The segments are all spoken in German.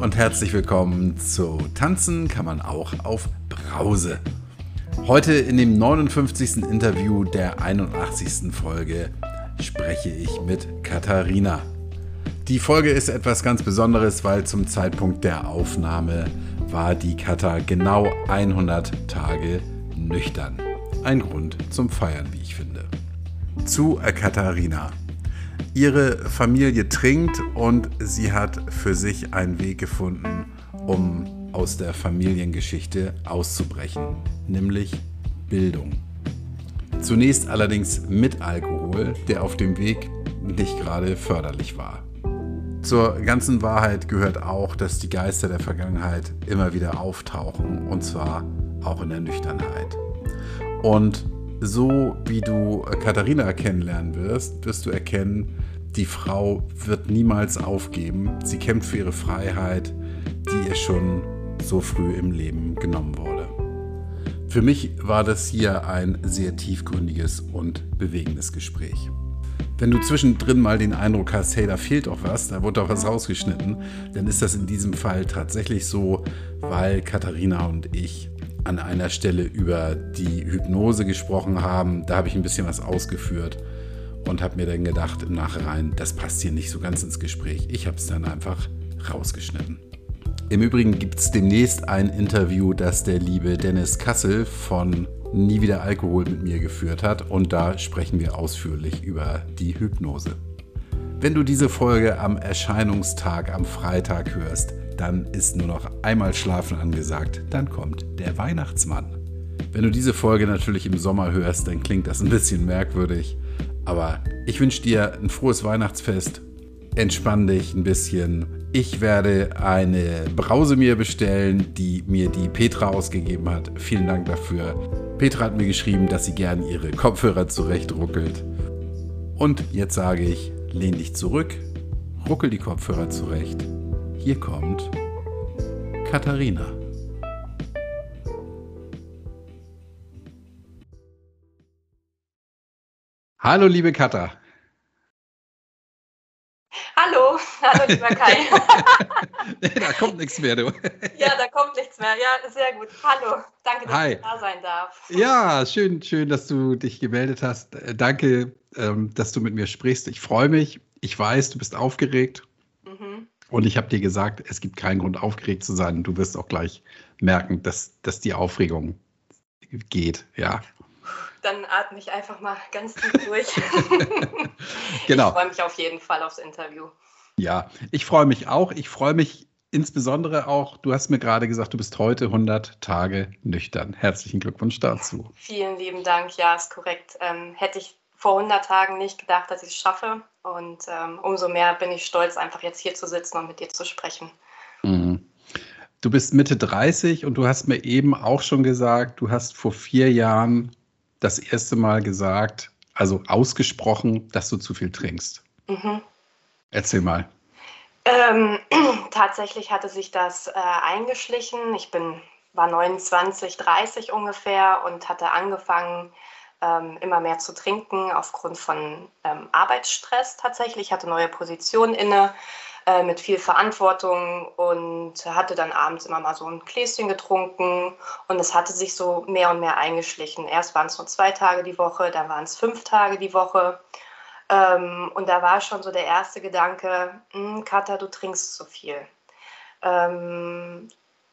und herzlich willkommen zu Tanzen kann man auch auf Brause. Heute in dem 59. Interview der 81. Folge spreche ich mit Katharina. Die Folge ist etwas ganz Besonderes, weil zum Zeitpunkt der Aufnahme war die Kata genau 100 Tage nüchtern. Ein Grund zum Feiern, wie ich finde. Zu Katharina. Ihre Familie trinkt und sie hat für sich einen Weg gefunden, um aus der Familiengeschichte auszubrechen, nämlich Bildung. Zunächst allerdings mit Alkohol, der auf dem Weg nicht gerade förderlich war. Zur ganzen Wahrheit gehört auch, dass die Geister der Vergangenheit immer wieder auftauchen, und zwar auch in der Nüchternheit. Und so wie du Katharina kennenlernen wirst, wirst du erkennen, die Frau wird niemals aufgeben. Sie kämpft für ihre Freiheit, die ihr schon so früh im Leben genommen wurde. Für mich war das hier ein sehr tiefgründiges und bewegendes Gespräch. Wenn du zwischendrin mal den Eindruck hast, hey, da fehlt doch was, da wurde doch was rausgeschnitten, dann ist das in diesem Fall tatsächlich so, weil Katharina und ich an einer Stelle über die Hypnose gesprochen haben. Da habe ich ein bisschen was ausgeführt und habe mir dann gedacht im Nachhinein, das passt hier nicht so ganz ins Gespräch. Ich habe es dann einfach rausgeschnitten. Im Übrigen gibt es demnächst ein Interview, das der liebe Dennis Kassel von Nie wieder Alkohol mit mir geführt hat und da sprechen wir ausführlich über die Hypnose. Wenn du diese Folge am Erscheinungstag am Freitag hörst, dann ist nur noch einmal Schlafen angesagt, dann kommt der Weihnachtsmann. Wenn du diese Folge natürlich im Sommer hörst, dann klingt das ein bisschen merkwürdig. Aber ich wünsche dir ein frohes Weihnachtsfest. Entspann dich ein bisschen. Ich werde eine Brause mir bestellen, die mir die Petra ausgegeben hat. Vielen Dank dafür. Petra hat mir geschrieben, dass sie gern ihre Kopfhörer zurechtruckelt. Und jetzt sage ich, lehn dich zurück, ruckel die Kopfhörer zurecht. Hier kommt Katharina. Hallo, liebe Katha. Hallo, hallo, lieber Kai. da kommt nichts mehr, du. ja, da kommt nichts mehr. Ja, sehr gut. Hallo, danke, dass Hi. ich da sein darf. Ja, schön, schön, dass du dich gemeldet hast. Äh, danke, ähm, dass du mit mir sprichst. Ich freue mich. Ich weiß, du bist aufgeregt. Mhm. Und ich habe dir gesagt, es gibt keinen Grund, aufgeregt zu sein. Du wirst auch gleich merken, dass, dass die Aufregung geht. Ja dann atme ich einfach mal ganz tief durch. genau. Ich freue mich auf jeden Fall aufs Interview. Ja, ich freue mich auch. Ich freue mich insbesondere auch, du hast mir gerade gesagt, du bist heute 100 Tage nüchtern. Herzlichen Glückwunsch dazu. Vielen lieben Dank. Ja, ist korrekt. Ähm, hätte ich vor 100 Tagen nicht gedacht, dass ich es schaffe. Und ähm, umso mehr bin ich stolz, einfach jetzt hier zu sitzen und mit dir zu sprechen. Mhm. Du bist Mitte 30 und du hast mir eben auch schon gesagt, du hast vor vier Jahren das erste Mal gesagt, also ausgesprochen, dass du zu viel trinkst? Mhm. Erzähl mal. Ähm, tatsächlich hatte sich das äh, eingeschlichen. Ich bin, war 29, 30 ungefähr und hatte angefangen, ähm, immer mehr zu trinken aufgrund von ähm, Arbeitsstress tatsächlich. Ich hatte neue Positionen inne äh, mit viel Verantwortung und hatte dann abends immer mal so ein Gläschen getrunken und es hatte sich so mehr und mehr eingeschlichen. Erst waren es nur zwei Tage die Woche, dann waren es fünf Tage die Woche. Ähm, und da war schon so der erste Gedanke, hm, Katha, du trinkst zu viel. Ähm,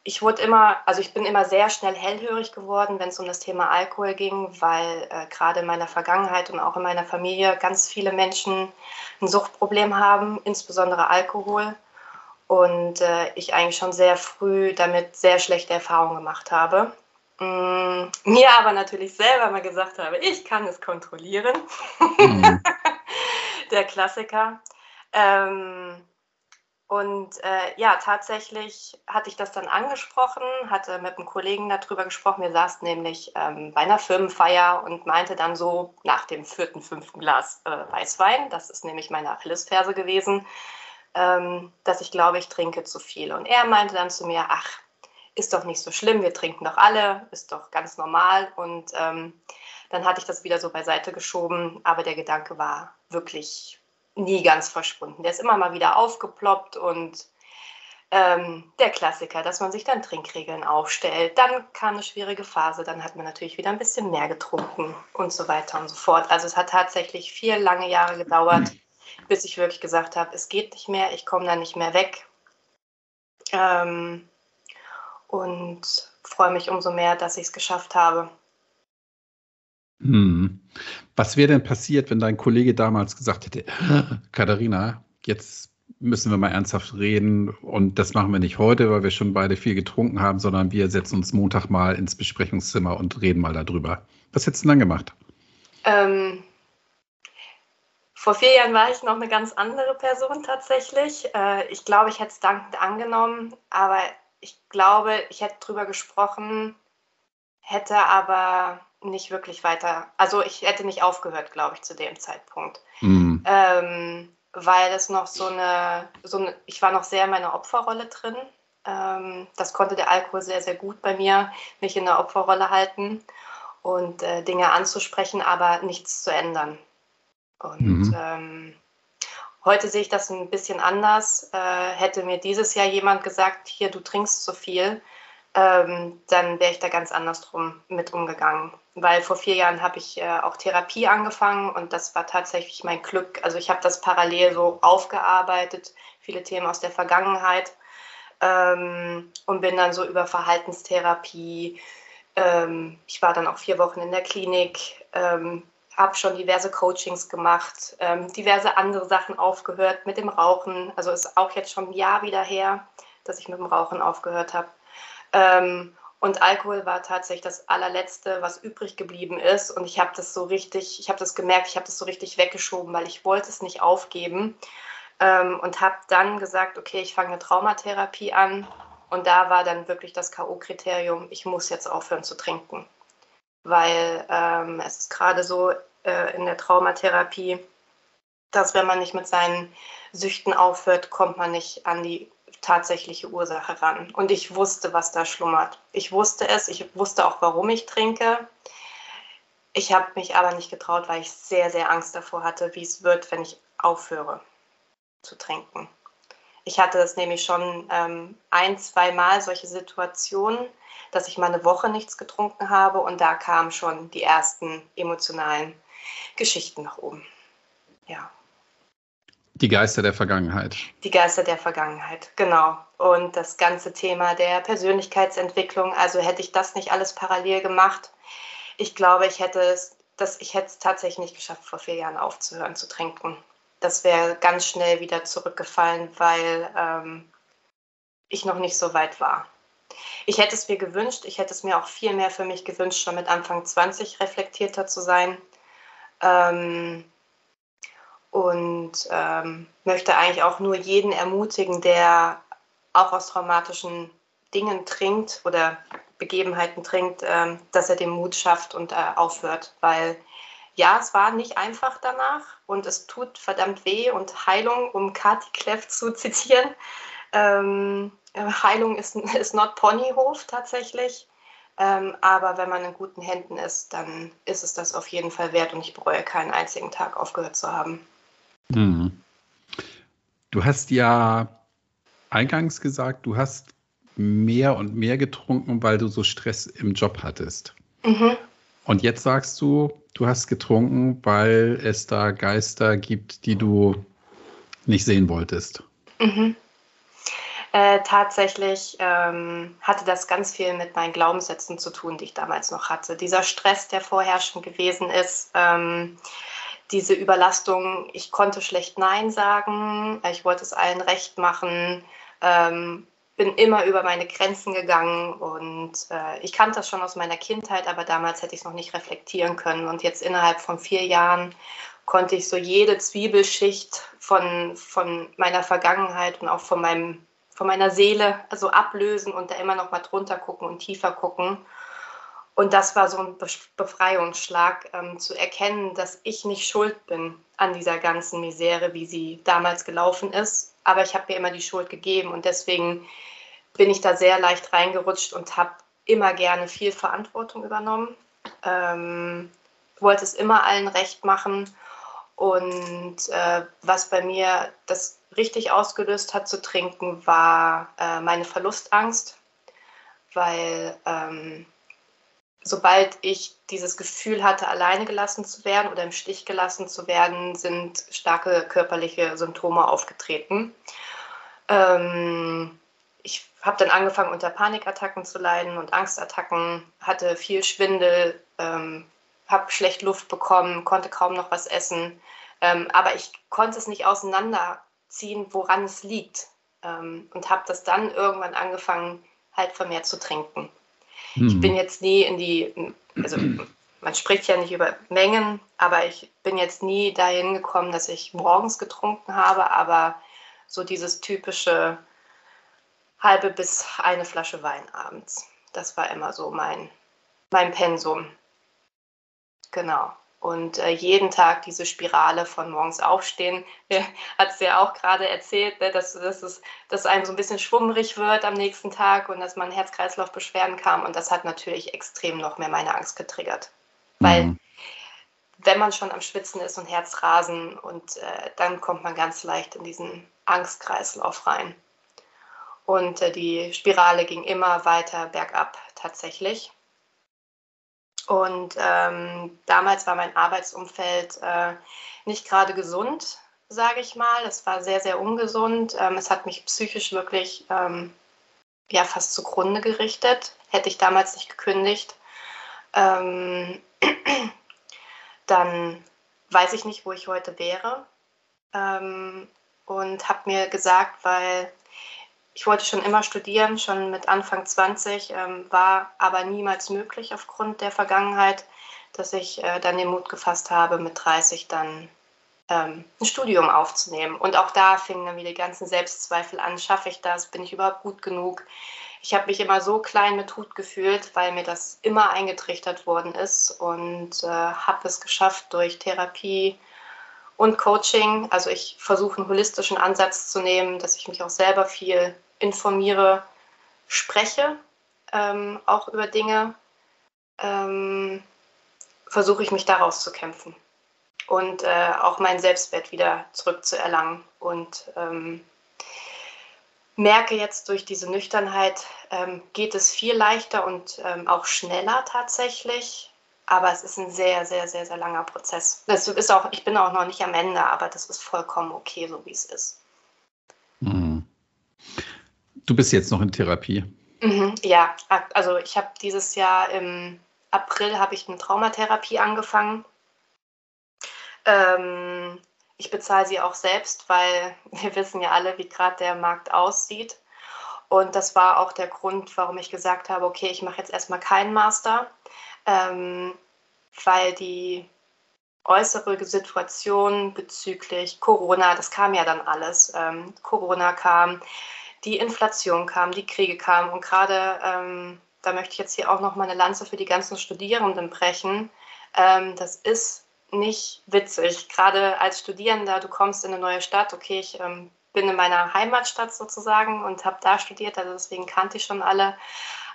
ich wurde immer, also ich bin immer sehr schnell hellhörig geworden, wenn es um das Thema Alkohol ging, weil äh, gerade in meiner Vergangenheit und auch in meiner Familie ganz viele Menschen ein Suchtproblem haben, insbesondere Alkohol. Und äh, ich eigentlich schon sehr früh damit sehr schlechte Erfahrungen gemacht habe. Mm, mir aber natürlich selber mal gesagt habe, ich kann es kontrollieren. Mhm. Der Klassiker. Ähm, und äh, ja, tatsächlich hatte ich das dann angesprochen, hatte mit einem Kollegen darüber gesprochen. Wir saßen nämlich ähm, bei einer Firmenfeier und meinte dann so nach dem vierten, fünften Glas äh, Weißwein, das ist nämlich meine Achillesferse gewesen, ähm, dass ich glaube, ich trinke zu viel. Und er meinte dann zu mir, ach, ist doch nicht so schlimm, wir trinken doch alle, ist doch ganz normal. Und ähm, dann hatte ich das wieder so beiseite geschoben, aber der Gedanke war wirklich nie ganz verschwunden. Der ist immer mal wieder aufgeploppt und ähm, der Klassiker, dass man sich dann Trinkregeln aufstellt. Dann kam eine schwierige Phase, dann hat man natürlich wieder ein bisschen mehr getrunken und so weiter und so fort. Also es hat tatsächlich vier lange Jahre gedauert, bis ich wirklich gesagt habe, es geht nicht mehr, ich komme da nicht mehr weg. Ähm, und freue mich umso mehr, dass ich es geschafft habe. Hm. Was wäre denn passiert, wenn dein Kollege damals gesagt hätte, Katharina, jetzt müssen wir mal ernsthaft reden und das machen wir nicht heute, weil wir schon beide viel getrunken haben, sondern wir setzen uns Montag mal ins Besprechungszimmer und reden mal darüber. Was hättest du dann gemacht? Ähm, vor vier Jahren war ich noch eine ganz andere Person tatsächlich. Äh, ich glaube, ich hätte es dankend angenommen, aber ich glaube, ich hätte drüber gesprochen, hätte aber nicht wirklich weiter, also ich hätte nicht aufgehört, glaube ich, zu dem Zeitpunkt. Mhm. Ähm, weil es noch so eine, so eine, ich war noch sehr in meiner Opferrolle drin. Ähm, das konnte der Alkohol sehr, sehr gut bei mir, mich in der Opferrolle halten und äh, Dinge anzusprechen, aber nichts zu ändern. Und mhm. ähm, heute sehe ich das ein bisschen anders. Äh, hätte mir dieses Jahr jemand gesagt, hier, du trinkst zu viel, ähm, dann wäre ich da ganz anders drum mit umgegangen. Weil vor vier Jahren habe ich äh, auch Therapie angefangen und das war tatsächlich mein Glück. Also ich habe das parallel so aufgearbeitet, viele Themen aus der Vergangenheit ähm, und bin dann so über Verhaltenstherapie. Ähm, ich war dann auch vier Wochen in der Klinik, ähm, habe schon diverse Coachings gemacht, ähm, diverse andere Sachen aufgehört mit dem Rauchen. Also ist auch jetzt schon ein Jahr wieder her, dass ich mit dem Rauchen aufgehört habe. Und Alkohol war tatsächlich das allerletzte, was übrig geblieben ist. Und ich habe das so richtig, ich habe das gemerkt, ich habe das so richtig weggeschoben, weil ich wollte es nicht aufgeben. Ähm, und habe dann gesagt, okay, ich fange eine Traumatherapie an. Und da war dann wirklich das K.O.-Kriterium, ich muss jetzt aufhören zu trinken weil ähm, es ist gerade so äh, in der Traumatherapie, dass wenn man nicht mit seinen Süchten aufhört, kommt man nicht an die tatsächliche Ursache ran. Und ich wusste, was da schlummert. Ich wusste es, ich wusste auch, warum ich trinke. Ich habe mich aber nicht getraut, weil ich sehr, sehr Angst davor hatte, wie es wird, wenn ich aufhöre zu trinken. Ich hatte es nämlich schon ähm, ein, zwei Mal solche Situationen, dass ich mal eine Woche nichts getrunken habe und da kamen schon die ersten emotionalen Geschichten nach oben. Ja. Die Geister der Vergangenheit. Die Geister der Vergangenheit, genau. Und das ganze Thema der Persönlichkeitsentwicklung. Also hätte ich das nicht alles parallel gemacht, ich glaube, ich hätte es, das, ich hätte es tatsächlich nicht geschafft, vor vier Jahren aufzuhören zu trinken. Das wäre ganz schnell wieder zurückgefallen, weil ähm, ich noch nicht so weit war. Ich hätte es mir gewünscht, ich hätte es mir auch viel mehr für mich gewünscht, schon mit Anfang 20 reflektierter zu sein. Ähm, und ähm, möchte eigentlich auch nur jeden ermutigen, der auch aus traumatischen Dingen trinkt oder Begebenheiten trinkt, ähm, dass er den Mut schafft und äh, aufhört. Weil ja, es war nicht einfach danach und es tut verdammt weh und Heilung, um Kati Kleff zu zitieren, ähm, Heilung ist, ist not Ponyhof tatsächlich. Ähm, aber wenn man in guten Händen ist, dann ist es das auf jeden Fall wert und ich bereue keinen einzigen Tag aufgehört zu haben. Mhm. Du hast ja eingangs gesagt, du hast mehr und mehr getrunken, weil du so Stress im Job hattest. Mhm. Und jetzt sagst du, du hast getrunken, weil es da Geister gibt, die du nicht sehen wolltest. Mhm. Äh, tatsächlich ähm, hatte das ganz viel mit meinen Glaubenssätzen zu tun, die ich damals noch hatte. Dieser Stress, der vorherrschend gewesen ist, ähm, diese Überlastung, ich konnte schlecht Nein sagen, ich wollte es allen recht machen, ähm, bin immer über meine Grenzen gegangen und äh, ich kannte das schon aus meiner Kindheit, aber damals hätte ich es noch nicht reflektieren können. Und jetzt innerhalb von vier Jahren konnte ich so jede Zwiebelschicht von, von meiner Vergangenheit und auch von meinem von meiner Seele also ablösen und da immer noch mal drunter gucken und tiefer gucken. Und das war so ein Befreiungsschlag, ähm, zu erkennen, dass ich nicht schuld bin an dieser ganzen Misere, wie sie damals gelaufen ist. Aber ich habe mir immer die Schuld gegeben und deswegen bin ich da sehr leicht reingerutscht und habe immer gerne viel Verantwortung übernommen. Ähm, wollte es immer allen recht machen Und äh, was bei mir das richtig ausgelöst hat zu trinken, war äh, meine Verlustangst, weil ähm, sobald ich dieses Gefühl hatte, alleine gelassen zu werden oder im Stich gelassen zu werden, sind starke körperliche Symptome aufgetreten. Ähm, ich habe dann angefangen, unter Panikattacken zu leiden und Angstattacken, hatte viel Schwindel, ähm, habe schlecht Luft bekommen, konnte kaum noch was essen. Ähm, aber ich konnte es nicht auseinanderziehen, woran es liegt. Ähm, und habe das dann irgendwann angefangen, halt vermehrt zu trinken. Ich bin jetzt nie in die, also man spricht ja nicht über Mengen, aber ich bin jetzt nie dahin gekommen, dass ich morgens getrunken habe, aber so dieses typische halbe bis eine Flasche Wein abends. Das war immer so mein, mein Pensum. Genau. Und äh, jeden Tag diese Spirale von morgens aufstehen, hat es ja auch gerade erzählt, ne, dass, dass, es, dass einem so ein bisschen schwummrig wird am nächsten Tag und dass man Herz-Kreislauf-Beschwerden kam. Und das hat natürlich extrem noch mehr meine Angst getriggert. Weil mhm. wenn man schon am Schwitzen ist und Herzrasen und äh, dann kommt man ganz leicht in diesen Angstkreislauf rein. Und äh, die Spirale ging immer weiter bergab tatsächlich. Und ähm, damals war mein Arbeitsumfeld äh, nicht gerade gesund, sage ich mal. Es war sehr, sehr ungesund. Ähm, es hat mich psychisch wirklich ähm, ja, fast zugrunde gerichtet. Hätte ich damals nicht gekündigt, ähm, dann weiß ich nicht, wo ich heute wäre. Ähm, und habe mir gesagt, weil ich wollte schon immer studieren, schon mit Anfang 20, ähm, war aber niemals möglich aufgrund der Vergangenheit, dass ich äh, dann den Mut gefasst habe, mit 30 dann ähm, ein Studium aufzunehmen. Und auch da fingen dann wieder die ganzen Selbstzweifel an, schaffe ich das, bin ich überhaupt gut genug? Ich habe mich immer so klein mit Hut gefühlt, weil mir das immer eingetrichtert worden ist und äh, habe es geschafft durch Therapie, und Coaching. Also ich versuche einen holistischen Ansatz zu nehmen, dass ich mich auch selber viel informiere, spreche, ähm, auch über Dinge, ähm, versuche ich mich daraus zu kämpfen und äh, auch meinen Selbstwert wieder zurückzuerlangen. Und ähm, merke jetzt durch diese Nüchternheit, ähm, geht es viel leichter und ähm, auch schneller tatsächlich. Aber es ist ein sehr, sehr, sehr, sehr langer Prozess. Das ist auch, ich bin auch noch nicht am Ende, aber das ist vollkommen okay, so wie es ist. Du bist jetzt noch in Therapie. Mhm, ja, also ich habe dieses Jahr im April habe ich eine Traumatherapie angefangen. Ähm, ich bezahle sie auch selbst, weil wir wissen ja alle, wie gerade der Markt aussieht. Und das war auch der Grund, warum ich gesagt habe, okay, ich mache jetzt erstmal keinen Master, ähm, weil die äußere Situation bezüglich Corona, das kam ja dann alles. Ähm, Corona kam, die Inflation kam, die Kriege kamen und gerade, ähm, da möchte ich jetzt hier auch noch mal eine Lanze für die ganzen Studierenden brechen. Ähm, das ist nicht witzig. Gerade als Studierender, du kommst in eine neue Stadt, okay, ich ähm, bin in meiner Heimatstadt sozusagen und habe da studiert, also deswegen kannte ich schon alle.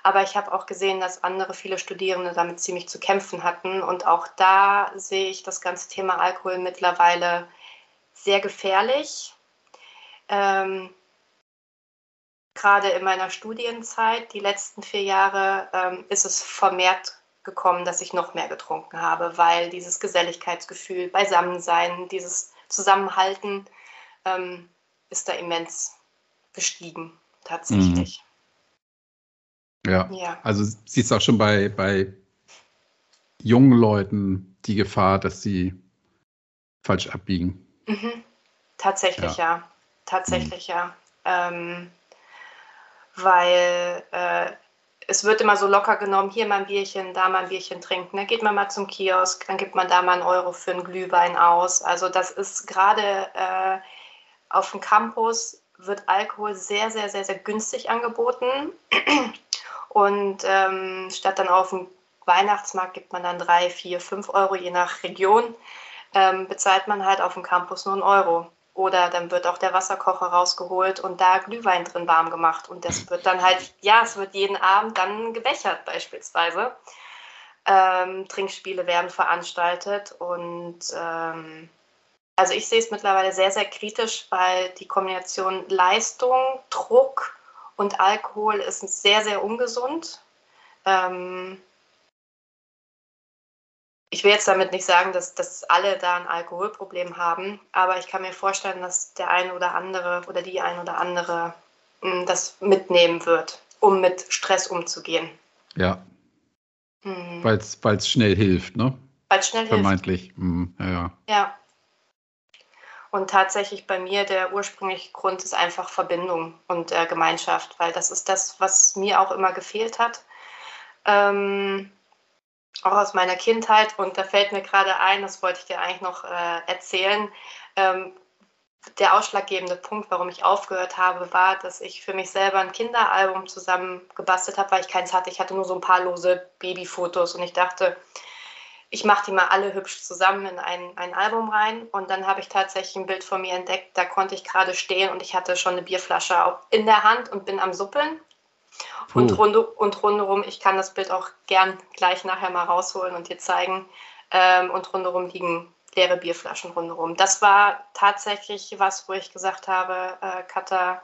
Aber ich habe auch gesehen, dass andere viele Studierende damit ziemlich zu kämpfen hatten. Und auch da sehe ich das ganze Thema Alkohol mittlerweile sehr gefährlich. Ähm, gerade in meiner Studienzeit, die letzten vier Jahre, ähm, ist es vermehrt gekommen, dass ich noch mehr getrunken habe, weil dieses Geselligkeitsgefühl, Beisammensein, dieses Zusammenhalten ähm, ist da immens gestiegen, tatsächlich. Mhm. Ja. ja. Also siehst du auch schon bei, bei jungen Leuten die Gefahr, dass sie falsch abbiegen. Mhm. Tatsächlich ja. ja. Tatsächlich mhm. ja. Ähm, weil äh, es wird immer so locker genommen, hier mal ein Bierchen, da mal ein Bierchen trinken. Dann geht man mal zum Kiosk, dann gibt man da mal einen Euro für einen Glühwein aus. Also das ist gerade äh, auf dem Campus wird Alkohol sehr, sehr, sehr, sehr günstig angeboten. Und ähm, statt dann auf dem Weihnachtsmarkt gibt man dann drei, vier, fünf Euro, je nach Region, ähm, bezahlt man halt auf dem Campus nur einen Euro. Oder dann wird auch der Wasserkocher rausgeholt und da Glühwein drin warm gemacht. Und das wird dann halt, ja, es wird jeden Abend dann gebechert beispielsweise. Ähm, Trinkspiele werden veranstaltet und ähm, also ich sehe es mittlerweile sehr, sehr kritisch, weil die Kombination Leistung, Druck und Alkohol ist sehr, sehr ungesund. Ähm, ich will jetzt damit nicht sagen, dass, dass alle da ein Alkoholproblem haben, aber ich kann mir vorstellen, dass der eine oder andere oder die ein oder andere mh, hm, das mitnehmen wird, um mit Stress umzugehen. Ja. Mhm. Weil es schnell hilft, ne? Weil es schnell Vermeintlich. hilft. Vermeintlich. Mhm. Ja, ja. Ja. Und tatsächlich bei mir der ursprüngliche Grund ist einfach Verbindung und äh, Gemeinschaft, weil das ist das, was mir auch immer gefehlt hat. Ähm, auch aus meiner Kindheit. Und da fällt mir gerade ein, das wollte ich dir eigentlich noch äh, erzählen. Ähm, der ausschlaggebende Punkt, warum ich aufgehört habe, war, dass ich für mich selber ein Kinderalbum zusammengebastelt habe, weil ich keins hatte. Ich hatte nur so ein paar lose Babyfotos und ich dachte, ich mache die mal alle hübsch zusammen in ein, ein Album rein. Und dann habe ich tatsächlich ein Bild von mir entdeckt, da konnte ich gerade stehen und ich hatte schon eine Bierflasche in der Hand und bin am Suppeln. Und, rund, und rundherum, ich kann das Bild auch gern gleich nachher mal rausholen und dir zeigen. Ähm, und rundherum liegen leere Bierflaschen rundherum. Das war tatsächlich was, wo ich gesagt habe, äh, Katha,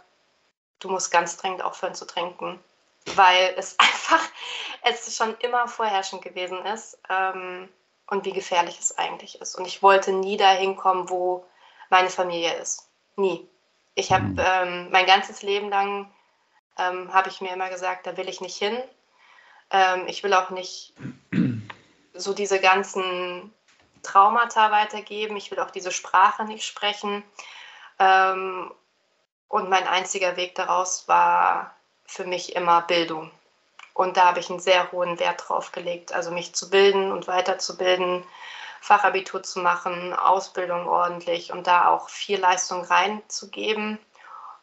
du musst ganz dringend aufhören zu trinken. Weil es einfach, es schon immer vorherrschend gewesen ist. Ähm, und wie gefährlich es eigentlich ist. Und ich wollte nie dahin kommen, wo meine Familie ist. Nie. Ich habe mhm. ähm, mein ganzes Leben lang ähm, habe ich mir immer gesagt, da will ich nicht hin. Ähm, ich will auch nicht so diese ganzen Traumata weitergeben. Ich will auch diese Sprache nicht sprechen. Ähm, und mein einziger Weg daraus war für mich immer Bildung. Und da habe ich einen sehr hohen Wert drauf gelegt, also mich zu bilden und weiterzubilden, Fachabitur zu machen, Ausbildung ordentlich und da auch viel Leistung reinzugeben.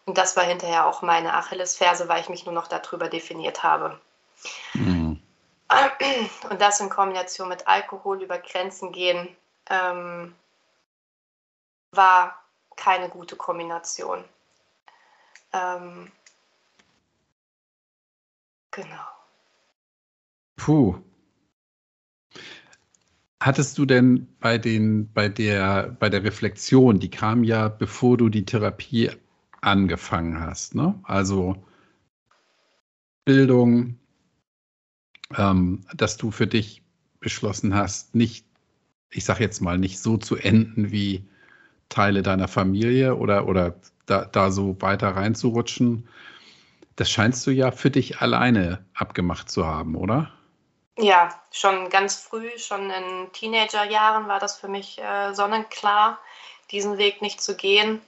Und das war hinterher auch meine Achillesferse, weil ich mich nur noch darüber definiert habe. Mhm. Und das in Kombination mit Alkohol über Grenzen gehen, ähm, war keine gute Kombination. Ähm, genau. Puh. Hattest du denn bei den, bei der, bei der Reflexion, die kam ja, bevor du die Therapie angefangen hast, ne? Also Bildung, ähm, dass du für dich beschlossen hast, nicht, ich sag jetzt mal, nicht so zu enden wie Teile deiner Familie oder, oder da, da so weiter reinzurutschen. Das scheinst du ja für dich alleine abgemacht zu haben, oder? Ja, schon ganz früh, schon in Teenagerjahren war das für mich äh, sonnenklar, diesen Weg nicht zu gehen.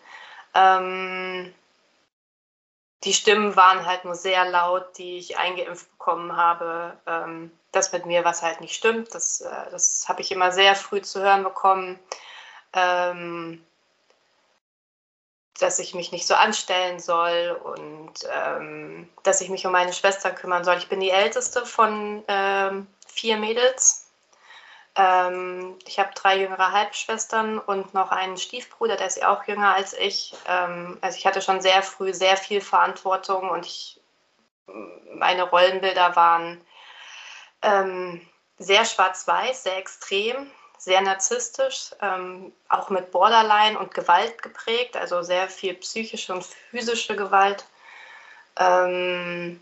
Ähm, die Stimmen waren halt nur sehr laut, die ich eingeimpft bekommen habe, ähm, dass mit mir was halt nicht stimmt. Das, äh, das habe ich immer sehr früh zu hören bekommen. Ähm, dass ich mich nicht so anstellen soll und ähm, dass ich mich um meine Schwestern kümmern soll. Ich bin die älteste von ähm, vier Mädels. Ähm, ich habe drei jüngere Halbschwestern und noch einen Stiefbruder, der ist auch jünger als ich. Ähm, also ich hatte schon sehr früh sehr viel Verantwortung und ich, meine Rollenbilder waren ähm, sehr schwarz-weiß, sehr extrem sehr narzisstisch, ähm, auch mit Borderline und Gewalt geprägt, also sehr viel psychische und physische Gewalt. Ähm,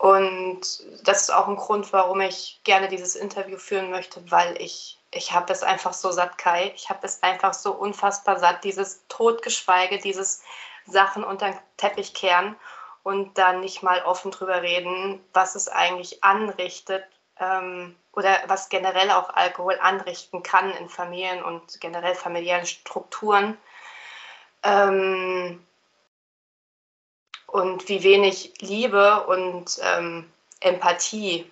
und das ist auch ein Grund, warum ich gerne dieses Interview führen möchte, weil ich, ich habe es einfach so satt, Kai. Ich habe es einfach so unfassbar satt, dieses Totgeschweige, dieses Sachen unter den Teppich kehren und dann nicht mal offen drüber reden, was es eigentlich anrichtet, ähm, oder was generell auch Alkohol anrichten kann in Familien und generell familiären Strukturen. Ähm, und wie wenig Liebe und ähm, Empathie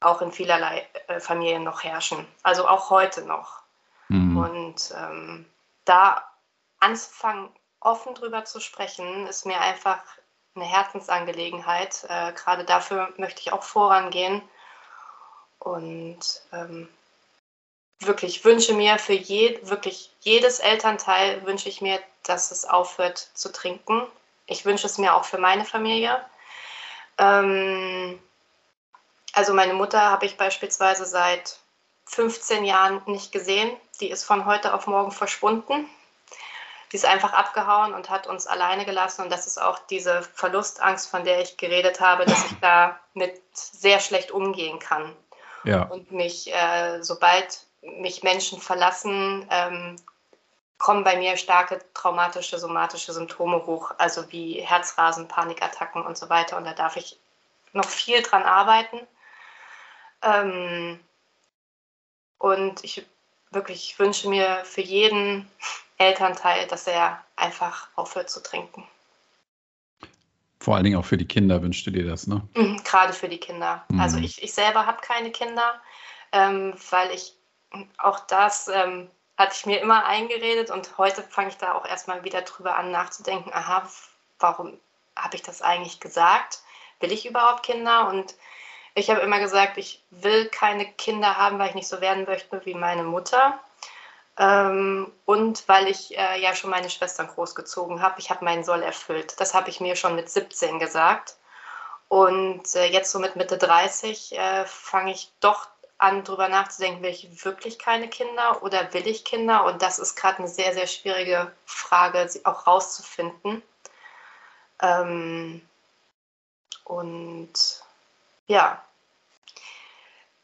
auch in vielerlei äh, Familien noch herrschen. Also auch heute noch. Mhm. Und ähm, da anzufangen, offen drüber zu sprechen, ist mir einfach eine Herzensangelegenheit. Äh, Gerade dafür möchte ich auch vorangehen und ähm, wirklich wünsche mir für je, wirklich jedes Elternteil wünsche ich mir, dass es aufhört zu trinken. Ich wünsche es mir auch für meine Familie. Ähm, also meine Mutter habe ich beispielsweise seit 15 Jahren nicht gesehen. die ist von heute auf morgen verschwunden. Die ist einfach abgehauen und hat uns alleine gelassen. Und das ist auch diese Verlustangst, von der ich geredet habe, dass ich da mit sehr schlecht umgehen kann. Ja. Und mich, äh, sobald mich Menschen verlassen, ähm, kommen bei mir starke traumatische, somatische Symptome hoch, also wie Herzrasen, Panikattacken und so weiter. Und da darf ich noch viel dran arbeiten. Ähm, und ich wirklich wünsche mir für jeden Elternteil, dass er einfach aufhört zu trinken. Vor allen Dingen auch für die Kinder wünschst du dir das, ne? Mhm, gerade für die Kinder. Mhm. Also ich, ich selber habe keine Kinder, ähm, weil ich auch das ähm, hatte ich mir immer eingeredet und heute fange ich da auch erstmal wieder drüber an nachzudenken, aha, warum habe ich das eigentlich gesagt? Will ich überhaupt Kinder? Und ich habe immer gesagt, ich will keine Kinder haben, weil ich nicht so werden möchte wie meine Mutter. Ähm, und weil ich äh, ja schon meine Schwestern großgezogen habe. Ich habe meinen Soll erfüllt. Das habe ich mir schon mit 17 gesagt. Und äh, jetzt so mit Mitte 30 äh, fange ich doch an, darüber nachzudenken, will ich wirklich keine Kinder oder will ich Kinder? Und das ist gerade eine sehr, sehr schwierige Frage, sie auch rauszufinden. Ähm, und ja,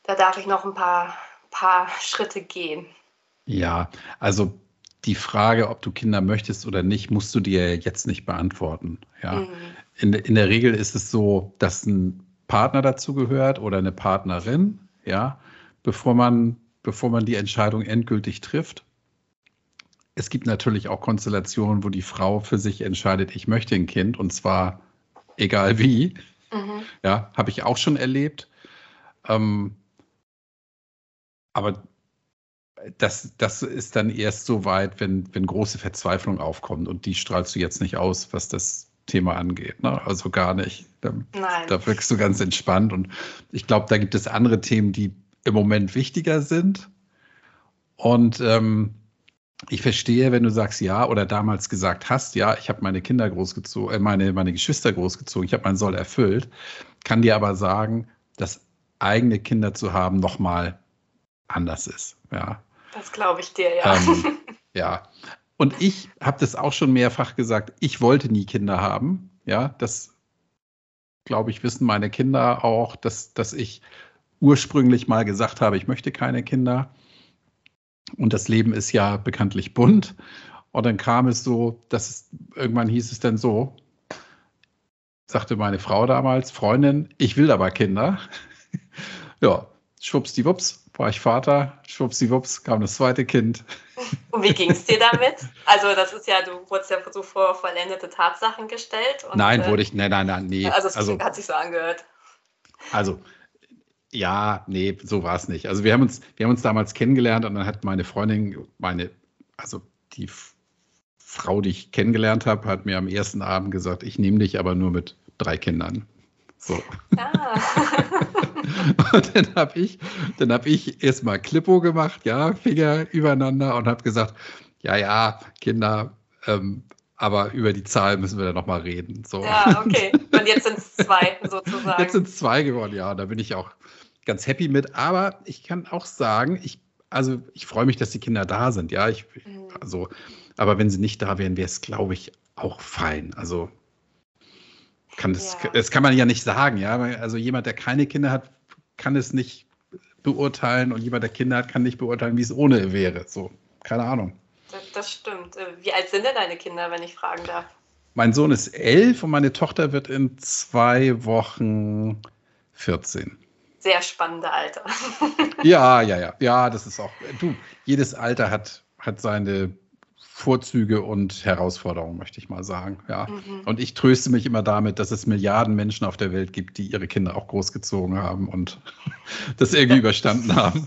da darf ich noch ein paar, paar Schritte gehen. Ja, also die Frage, ob du Kinder möchtest oder nicht, musst du dir jetzt nicht beantworten. Ja. Mhm. In, in der Regel ist es so, dass ein Partner dazu gehört oder eine Partnerin, ja bevor man, bevor man die Entscheidung endgültig trifft. Es gibt natürlich auch Konstellationen, wo die Frau für sich entscheidet, ich möchte ein Kind und zwar egal wie. Mhm. Ja, habe ich auch schon erlebt. Ähm, aber das, das ist dann erst so weit, wenn, wenn große Verzweiflung aufkommt und die strahlst du jetzt nicht aus, was das Thema angeht. Ne? Also gar nicht. Da, da wirkst du ganz entspannt und ich glaube, da gibt es andere Themen, die im Moment wichtiger sind. Und ähm, ich verstehe, wenn du sagst ja oder damals gesagt hast, ja, ich habe meine Kinder großgezogen, äh, meine, meine Geschwister großgezogen, ich habe meinen Soll erfüllt, kann dir aber sagen, dass eigene Kinder zu haben nochmal anders ist. Ja. Das glaube ich dir, ja. Ähm, ja. Und ich habe das auch schon mehrfach gesagt, ich wollte nie Kinder haben. Ja, das glaube ich, wissen meine Kinder auch, dass, dass ich ursprünglich mal gesagt habe, ich möchte keine Kinder. Und das Leben ist ja bekanntlich bunt. Und dann kam es so, dass es, irgendwann hieß es dann so, sagte meine Frau damals, Freundin, ich will aber Kinder. ja, schwuppsdiwupps, war ich Vater, schwuppsdiwupps, kam das zweite Kind. Und wie ging es dir damit? Also das ist ja, du wurdest ja so vor vollendete Tatsachen gestellt. Und, nein, wurde ich, nein, nein, nein, nee. Also es also, hat sich so angehört. Also ja, nee, so war es nicht. Also wir haben uns, wir haben uns damals kennengelernt und dann hat meine Freundin, meine, also die Frau, die ich kennengelernt habe, hat mir am ersten Abend gesagt, ich nehme dich aber nur mit drei Kindern. So. Ah. und dann habe ich, dann habe ich erstmal Klippo gemacht, ja, Finger übereinander und habe gesagt, ja, ja, Kinder, ähm, aber über die Zahl müssen wir dann nochmal reden. So. Ja, okay. Und jetzt sind es zwei sozusagen. Jetzt sind es zwei geworden, ja. Da bin ich auch ganz happy mit. Aber ich kann auch sagen, ich, also ich freue mich, dass die Kinder da sind. Ja, ich, mhm. also, aber wenn sie nicht da wären, wäre es, glaube ich, auch fein. Also kann das, ja. das kann man ja nicht sagen. Ja, also jemand, der keine Kinder hat, kann es nicht beurteilen und jemand, der Kinder hat, kann nicht beurteilen, wie es ohne wäre. So, keine Ahnung. Das, das stimmt. Äh, wie alt sind denn deine Kinder, wenn ich fragen darf? Mein Sohn ist elf und meine Tochter wird in zwei Wochen 14 sehr spannende Alter. ja, ja, ja. Ja, das ist auch. Du, jedes Alter hat, hat seine Vorzüge und Herausforderungen, möchte ich mal sagen. Ja. Mhm. Und ich tröste mich immer damit, dass es Milliarden Menschen auf der Welt gibt, die ihre Kinder auch großgezogen haben und das irgendwie überstanden haben.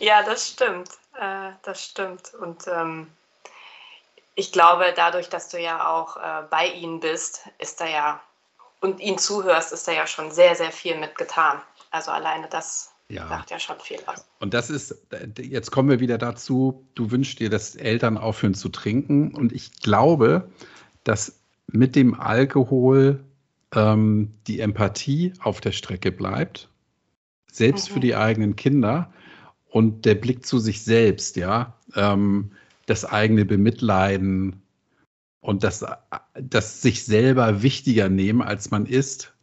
ja, das stimmt. Äh, das stimmt. Und ähm, ich glaube, dadurch, dass du ja auch äh, bei ihnen bist, ist da ja und ihnen zuhörst, ist da ja schon sehr, sehr viel mit getan. Also alleine das ja. sagt ja schon viel aus. Und das ist, jetzt kommen wir wieder dazu, du wünschst dir, dass Eltern aufhören zu trinken. Und ich glaube, dass mit dem Alkohol ähm, die Empathie auf der Strecke bleibt, selbst mhm. für die eigenen Kinder. und der Blick zu sich selbst, ja, ähm, das eigene Bemitleiden und das, das sich selber wichtiger nehmen, als man ist,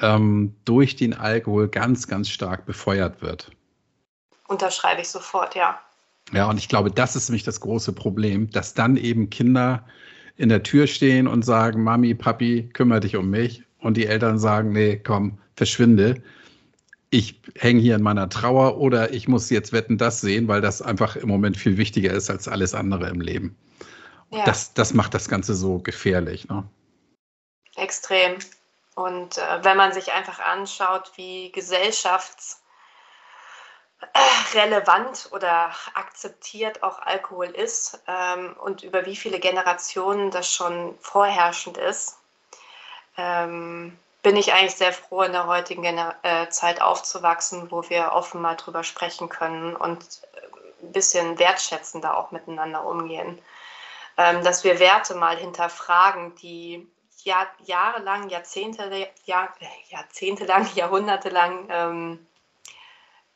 ähm, durch den Alkohol ganz, ganz stark befeuert wird. Unterschreibe ich sofort, ja. Ja, und ich glaube, das ist nämlich das große Problem, dass dann eben Kinder in der Tür stehen und sagen, Mami, Papi, kümmere dich um mich. Und die Eltern sagen, nee, komm, verschwinde. Ich hänge hier in meiner Trauer oder ich muss jetzt wetten das sehen, weil das einfach im Moment viel wichtiger ist als alles andere im Leben. Ja. Das, das macht das Ganze so gefährlich. Ne? Extrem. Und äh, wenn man sich einfach anschaut, wie gesellschafts relevant oder akzeptiert auch Alkohol ist ähm, und über wie viele Generationen das schon vorherrschend ist, ähm, bin ich eigentlich sehr froh, in der heutigen Gener äh, Zeit aufzuwachsen, wo wir offen mal drüber sprechen können und äh, ein bisschen wertschätzender auch miteinander umgehen. Ähm, dass wir Werte mal hinterfragen, die Jahr, jahrelang, Jahrzehnte, Jahr, jahrzehntelang, jahrhundertelang ähm,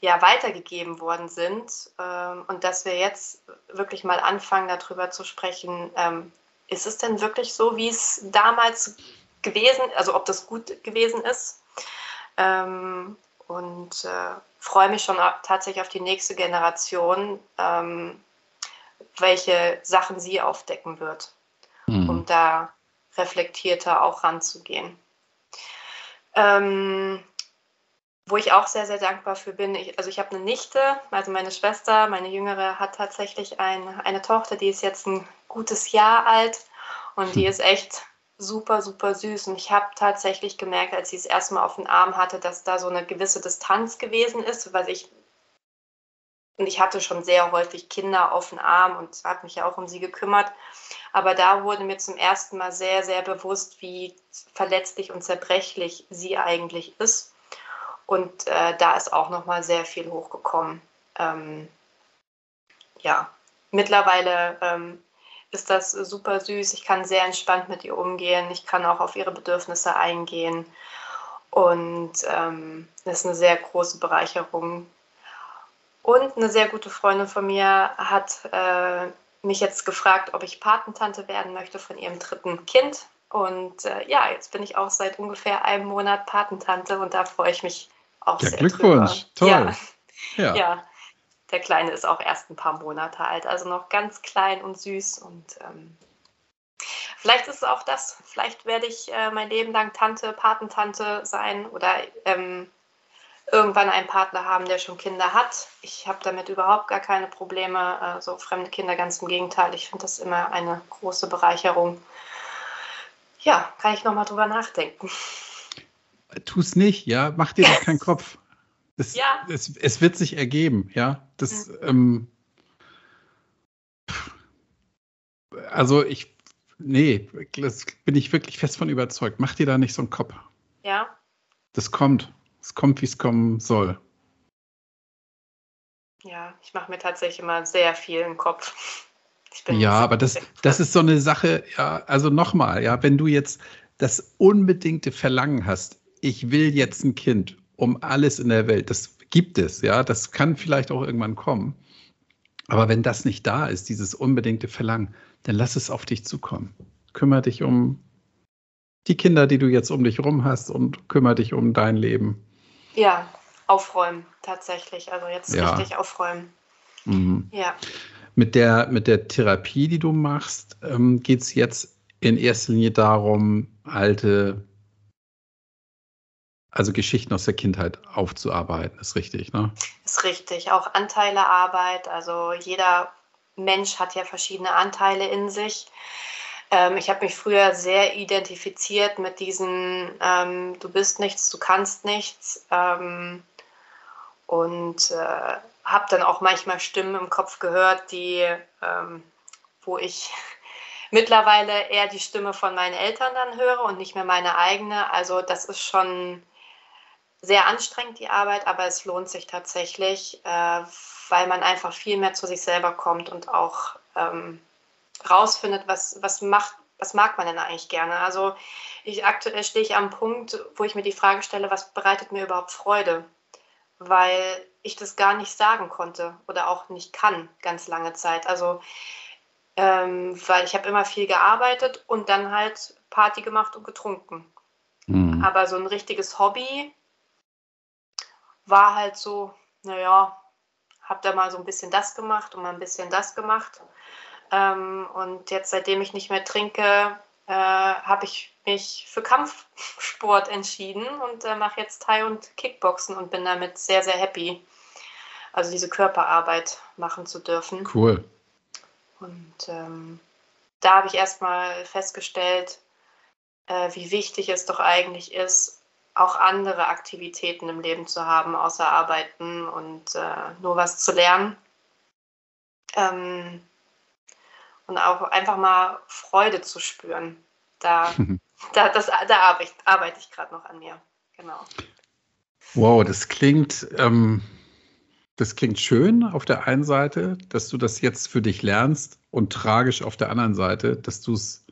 ja, weitergegeben worden sind ähm, und dass wir jetzt wirklich mal anfangen, darüber zu sprechen, ähm, ist es denn wirklich so, wie es damals gewesen, also ob das gut gewesen ist? Ähm, und äh, freue mich schon tatsächlich auf die nächste Generation, ähm, welche Sachen sie aufdecken wird, mhm. um da reflektierter auch ranzugehen. Ähm, wo ich auch sehr, sehr dankbar für bin. Ich, also ich habe eine Nichte, also meine Schwester, meine Jüngere hat tatsächlich ein, eine Tochter, die ist jetzt ein gutes Jahr alt und die hm. ist echt super, super süß. Und ich habe tatsächlich gemerkt, als sie es erstmal auf den Arm hatte, dass da so eine gewisse Distanz gewesen ist, weil ich und ich hatte schon sehr häufig Kinder auf den Arm und habe mich ja auch um sie gekümmert. Aber da wurde mir zum ersten Mal sehr, sehr bewusst, wie verletzlich und zerbrechlich sie eigentlich ist. Und äh, da ist auch noch mal sehr viel hochgekommen. Ähm, ja, mittlerweile ähm, ist das super süß. Ich kann sehr entspannt mit ihr umgehen. Ich kann auch auf ihre Bedürfnisse eingehen. Und ähm, das ist eine sehr große Bereicherung. Und eine sehr gute Freundin von mir hat äh, mich jetzt gefragt, ob ich Patentante werden möchte von ihrem dritten Kind. Und äh, ja, jetzt bin ich auch seit ungefähr einem Monat Patentante und da freue ich mich auch ja, sehr Glückwunsch, drüber. toll. Ja. Ja. ja. der Kleine ist auch erst ein paar Monate alt, also noch ganz klein und süß und ähm, vielleicht ist es auch das. Vielleicht werde ich äh, mein Leben lang Tante, Patentante sein oder ähm, irgendwann einen Partner haben, der schon Kinder hat. Ich habe damit überhaupt gar keine Probleme, äh, so fremde Kinder, ganz im Gegenteil. Ich finde das immer eine große Bereicherung. Ja, kann ich nochmal drüber nachdenken. Tu es nicht, ja, mach dir yes. keinen Kopf. Es, ja. es, es, wird sich ergeben, ja. Das, mhm. ähm, also ich, nee, das bin ich wirklich fest von überzeugt. Mach dir da nicht so einen Kopf. Ja. Das kommt. Es kommt, wie es kommen soll. Ja, ich mache mir tatsächlich immer sehr viel im Kopf. ja, aber das, das ist so eine Sache, ja, also nochmal, ja, wenn du jetzt das unbedingte Verlangen hast, ich will jetzt ein Kind um alles in der Welt. Das gibt es, ja. Das kann vielleicht auch irgendwann kommen. Aber wenn das nicht da ist, dieses unbedingte Verlangen, dann lass es auf dich zukommen. Kümmer dich um die Kinder, die du jetzt um dich rum hast und kümmere dich um dein Leben. Ja, aufräumen tatsächlich. Also jetzt ja. richtig aufräumen. Mhm. Ja. Mit der, mit der Therapie, die du machst, ähm, geht es jetzt in erster Linie darum, alte also Geschichten aus der Kindheit aufzuarbeiten, ist richtig, ne? Ist richtig. Auch Anteilearbeit. Also jeder Mensch hat ja verschiedene Anteile in sich. Ähm, ich habe mich früher sehr identifiziert mit diesen ähm, Du bist nichts, du kannst nichts. Ähm, und äh, habe dann auch manchmal Stimmen im Kopf gehört, die, ähm, wo ich mittlerweile eher die Stimme von meinen Eltern dann höre und nicht mehr meine eigene. Also das ist schon sehr anstrengend, die Arbeit, aber es lohnt sich tatsächlich, äh, weil man einfach viel mehr zu sich selber kommt und auch ähm, rausfindet, was, was macht, was mag man denn eigentlich gerne. Also ich aktuell stehe ich am Punkt, wo ich mir die Frage stelle, was bereitet mir überhaupt Freude? weil ich das gar nicht sagen konnte oder auch nicht kann, ganz lange Zeit. Also, ähm, weil ich habe immer viel gearbeitet und dann halt Party gemacht und getrunken. Mhm. Aber so ein richtiges Hobby war halt so, naja, habe da mal so ein bisschen das gemacht und mal ein bisschen das gemacht. Ähm, und jetzt, seitdem ich nicht mehr trinke, äh, habe ich mich für Kampfsport entschieden und äh, mache jetzt Thai und Kickboxen und bin damit sehr, sehr happy. Also diese Körperarbeit machen zu dürfen. Cool. Und ähm, da habe ich erstmal festgestellt, äh, wie wichtig es doch eigentlich ist, auch andere Aktivitäten im Leben zu haben, außer Arbeiten und äh, nur was zu lernen. Ähm, und auch einfach mal Freude zu spüren. Da, da, das, da arbeite ich, arbeite ich gerade noch an mir. Genau. Wow, das klingt, ähm, das klingt schön auf der einen Seite, dass du das jetzt für dich lernst und tragisch auf der anderen Seite, dass du es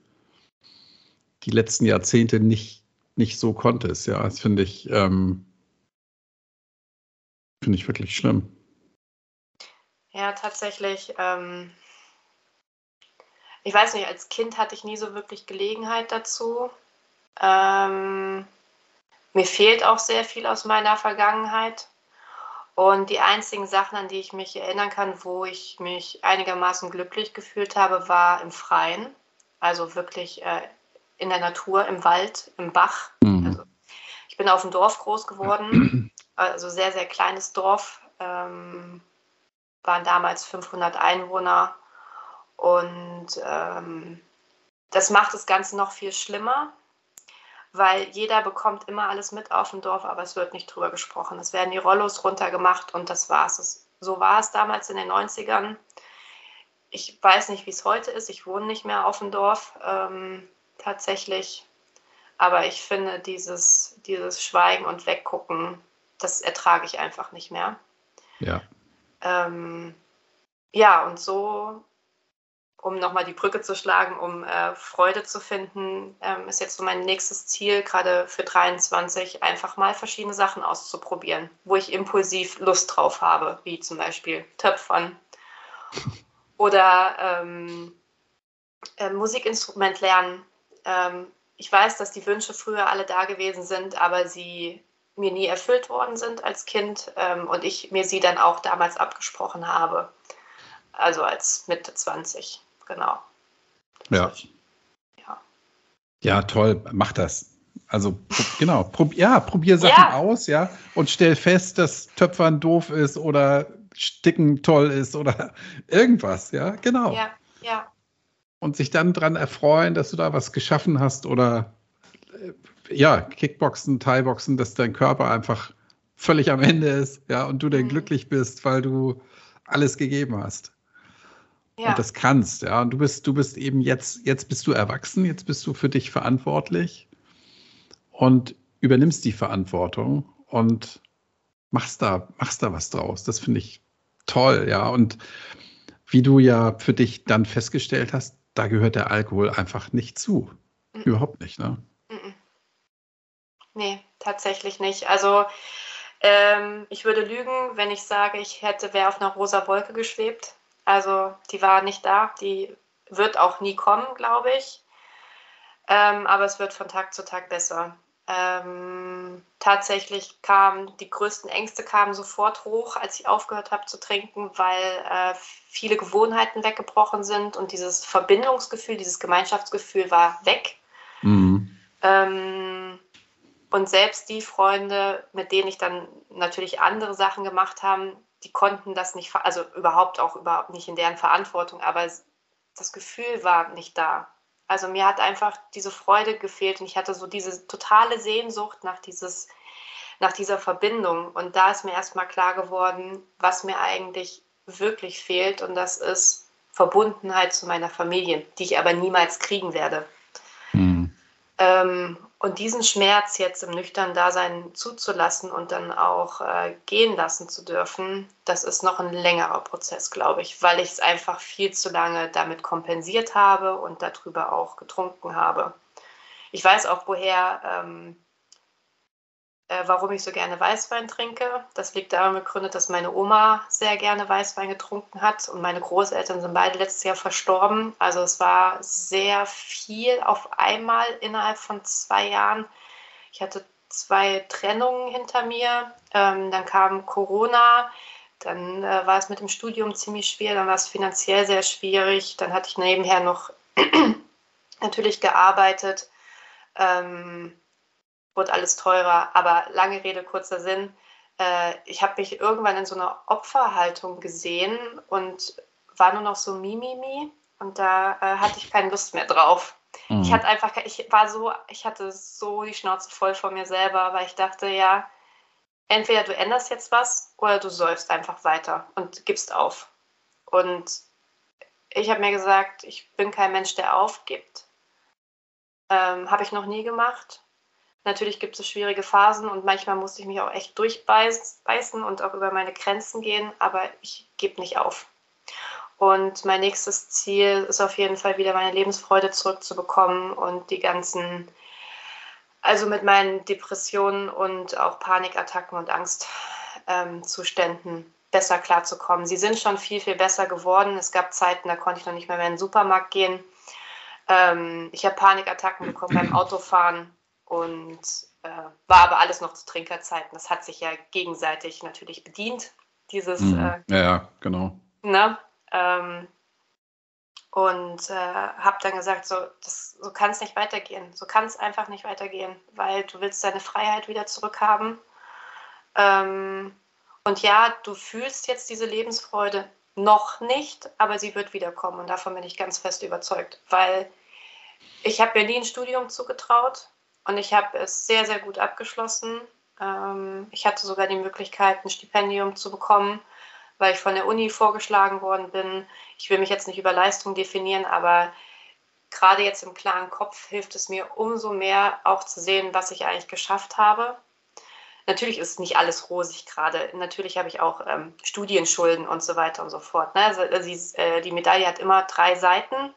die letzten Jahrzehnte nicht, nicht so konntest. Ja, das finde ich, ähm, finde ich wirklich schlimm. Ja, tatsächlich. Ähm, ich weiß nicht, als Kind hatte ich nie so wirklich Gelegenheit dazu. Ähm, mir fehlt auch sehr viel aus meiner Vergangenheit. Und die einzigen Sachen, an die ich mich erinnern kann, wo ich mich einigermaßen glücklich gefühlt habe, war im Freien. Also wirklich äh, in der Natur, im Wald, im Bach. Mhm. Also, ich bin auf dem Dorf groß geworden, also sehr, sehr kleines Dorf. Ähm, waren damals 500 Einwohner und ähm, das macht das Ganze noch viel schlimmer, weil jeder bekommt immer alles mit auf dem Dorf, aber es wird nicht drüber gesprochen. Es werden die Rollos runtergemacht und das war's. So war es damals in den 90ern. Ich weiß nicht, wie es heute ist. Ich wohne nicht mehr auf dem Dorf ähm, tatsächlich. Aber ich finde, dieses, dieses Schweigen und Weggucken, das ertrage ich einfach nicht mehr. Ja. Ähm, ja, und so um nochmal die Brücke zu schlagen, um äh, Freude zu finden, ähm, ist jetzt so mein nächstes Ziel, gerade für 23, einfach mal verschiedene Sachen auszuprobieren, wo ich impulsiv Lust drauf habe, wie zum Beispiel Töpfern. Oder ähm, äh, Musikinstrument lernen. Ähm, ich weiß, dass die Wünsche früher alle da gewesen sind, aber sie mir nie erfüllt worden sind als Kind ähm, und ich mir sie dann auch damals abgesprochen habe, also als Mitte 20 genau. Ja. ja. Ja, toll, mach das. Also genau, prob, ja, probier Sachen ja. aus, ja, und stell fest, dass Töpfern doof ist oder Sticken toll ist oder irgendwas, ja, genau. Ja, ja. Und sich dann dran erfreuen, dass du da was geschaffen hast oder äh, ja, Kickboxen, Thai-Boxen, dass dein Körper einfach völlig am Ende ist, ja, und du dann mhm. glücklich bist, weil du alles gegeben hast ja. und das kannst, ja. Und du bist, du bist eben jetzt, jetzt bist du erwachsen, jetzt bist du für dich verantwortlich und übernimmst die Verantwortung und machst da, machst da was draus. Das finde ich toll, ja. Und wie du ja für dich dann festgestellt hast, da gehört der Alkohol einfach nicht zu. Mhm. Überhaupt nicht, ne? Mhm. Nee, tatsächlich nicht. Also ähm, ich würde lügen, wenn ich sage, ich hätte, wäre auf einer rosa Wolke geschwebt. Also die war nicht da, die wird auch nie kommen, glaube ich. Ähm, aber es wird von Tag zu Tag besser. Ähm, tatsächlich kamen die größten Ängste kamen sofort hoch, als ich aufgehört habe zu trinken, weil äh, viele Gewohnheiten weggebrochen sind und dieses Verbindungsgefühl, dieses Gemeinschaftsgefühl war weg. Mhm. Ähm, und selbst die Freunde, mit denen ich dann natürlich andere Sachen gemacht habe, die konnten das nicht, also überhaupt auch überhaupt nicht in deren Verantwortung, aber das Gefühl war nicht da. Also mir hat einfach diese Freude gefehlt und ich hatte so diese totale Sehnsucht nach dieses nach dieser Verbindung und da ist mir erstmal klar geworden, was mir eigentlich wirklich fehlt und das ist Verbundenheit zu meiner Familie, die ich aber niemals kriegen werde. Mhm. Ähm, und diesen Schmerz jetzt im nüchternen Dasein zuzulassen und dann auch äh, gehen lassen zu dürfen, das ist noch ein längerer Prozess, glaube ich, weil ich es einfach viel zu lange damit kompensiert habe und darüber auch getrunken habe. Ich weiß auch, woher ähm, äh, warum ich so gerne Weißwein trinke. Das liegt daran begründet, dass meine Oma sehr gerne Weißwein getrunken hat und meine Großeltern sind beide letztes Jahr verstorben. Also es war sehr viel auf einmal innerhalb von zwei Jahren. Ich hatte zwei Trennungen hinter mir. Ähm, dann kam Corona. Dann äh, war es mit dem Studium ziemlich schwer. Dann war es finanziell sehr schwierig. Dann hatte ich nebenher noch natürlich gearbeitet. Ähm, wurde alles teurer. Aber lange Rede, kurzer Sinn. Äh, ich habe mich irgendwann in so einer Opferhaltung gesehen und war nur noch so Mimimi und da äh, hatte ich keine Lust mehr drauf. Mhm. Ich hatte einfach, ich war so, ich hatte so die Schnauze voll von mir selber, weil ich dachte, ja, entweder du änderst jetzt was oder du säufst einfach weiter und gibst auf. Und ich habe mir gesagt, ich bin kein Mensch, der aufgibt. Ähm, habe ich noch nie gemacht. Natürlich gibt es schwierige Phasen und manchmal musste ich mich auch echt durchbeißen und auch über meine Grenzen gehen, aber ich gebe nicht auf. Und mein nächstes Ziel ist auf jeden Fall wieder meine Lebensfreude zurückzubekommen und die ganzen, also mit meinen Depressionen und auch Panikattacken und Angstzuständen ähm, besser klarzukommen. Sie sind schon viel, viel besser geworden. Es gab Zeiten, da konnte ich noch nicht mehr, mehr in den Supermarkt gehen. Ähm, ich habe Panikattacken bekommen beim Autofahren und äh, war aber alles noch zu Trinkerzeiten. Das hat sich ja gegenseitig natürlich bedient, dieses. Mhm. Äh, ja, ja, genau. Ne? Ähm, und äh, habe dann gesagt, so, das, so kann es nicht weitergehen. So kann es einfach nicht weitergehen, weil du willst deine Freiheit wieder zurückhaben. Ähm, und ja, du fühlst jetzt diese Lebensfreude noch nicht, aber sie wird wiederkommen. Und davon bin ich ganz fest überzeugt, weil ich habe mir nie ein Studium zugetraut. Und ich habe es sehr, sehr gut abgeschlossen. Ähm, ich hatte sogar die Möglichkeit, ein Stipendium zu bekommen, weil ich von der Uni vorgeschlagen worden bin. Ich will mich jetzt nicht über Leistung definieren, aber gerade jetzt im klaren Kopf hilft es mir umso mehr auch zu sehen, was ich eigentlich geschafft habe. Natürlich ist nicht alles rosig gerade. Natürlich habe ich auch ähm, Studienschulden und so weiter und so fort. Ne? Also, äh, die Medaille hat immer drei Seiten.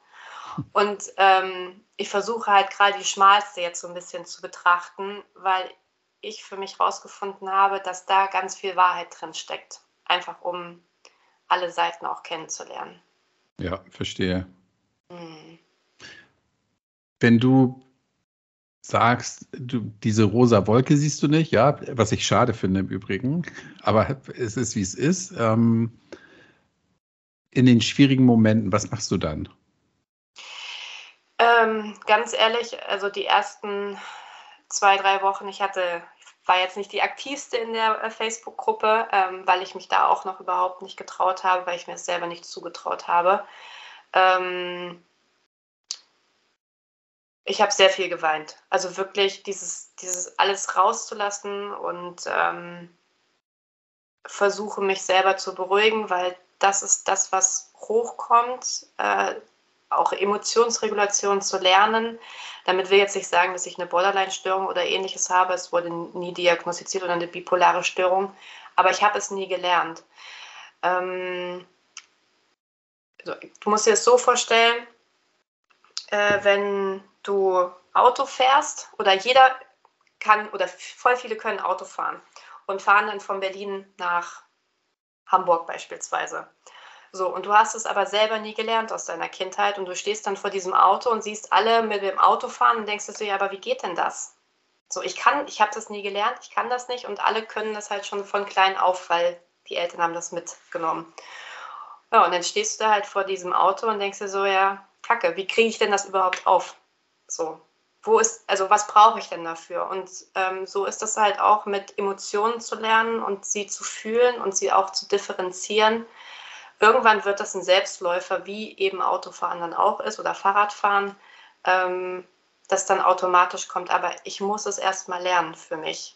Und ähm, ich versuche halt gerade die schmalste jetzt so ein bisschen zu betrachten, weil ich für mich herausgefunden habe, dass da ganz viel Wahrheit drin steckt. Einfach um alle Seiten auch kennenzulernen. Ja, verstehe. Mhm. Wenn du sagst, du, diese rosa Wolke siehst du nicht, ja, was ich schade finde im Übrigen, aber es ist, wie es ist. Ähm, in den schwierigen Momenten, was machst du dann? Ähm, ganz ehrlich, also die ersten zwei, drei Wochen, ich hatte, war jetzt nicht die aktivste in der äh, Facebook-Gruppe, ähm, weil ich mich da auch noch überhaupt nicht getraut habe, weil ich mir es selber nicht zugetraut habe. Ähm, ich habe sehr viel geweint. Also wirklich dieses, dieses alles rauszulassen und ähm, versuche mich selber zu beruhigen, weil das ist das, was hochkommt. Äh, auch Emotionsregulation zu lernen. Damit will jetzt nicht sagen, dass ich eine Borderline-Störung oder ähnliches habe. Es wurde nie diagnostiziert oder eine bipolare Störung, aber ich habe es nie gelernt. Ähm, also, du musst dir das so vorstellen, äh, wenn du Auto fährst oder jeder kann oder voll viele können Auto fahren und fahren dann von Berlin nach Hamburg beispielsweise. So, und du hast es aber selber nie gelernt aus deiner Kindheit und du stehst dann vor diesem Auto und siehst alle mit dem Auto fahren und denkst dir, ja, aber wie geht denn das? So, ich kann, ich habe das nie gelernt, ich kann das nicht und alle können das halt schon von klein auf, weil die Eltern haben das mitgenommen. Ja, und dann stehst du da halt vor diesem Auto und denkst dir so, ja, Kacke, wie kriege ich denn das überhaupt auf? So, wo ist, also was brauche ich denn dafür? Und ähm, so ist das halt auch mit Emotionen zu lernen und sie zu fühlen und sie auch zu differenzieren Irgendwann wird das ein Selbstläufer, wie eben Autofahren dann auch ist oder Fahrradfahren, ähm, das dann automatisch kommt. Aber ich muss es erstmal lernen für mich.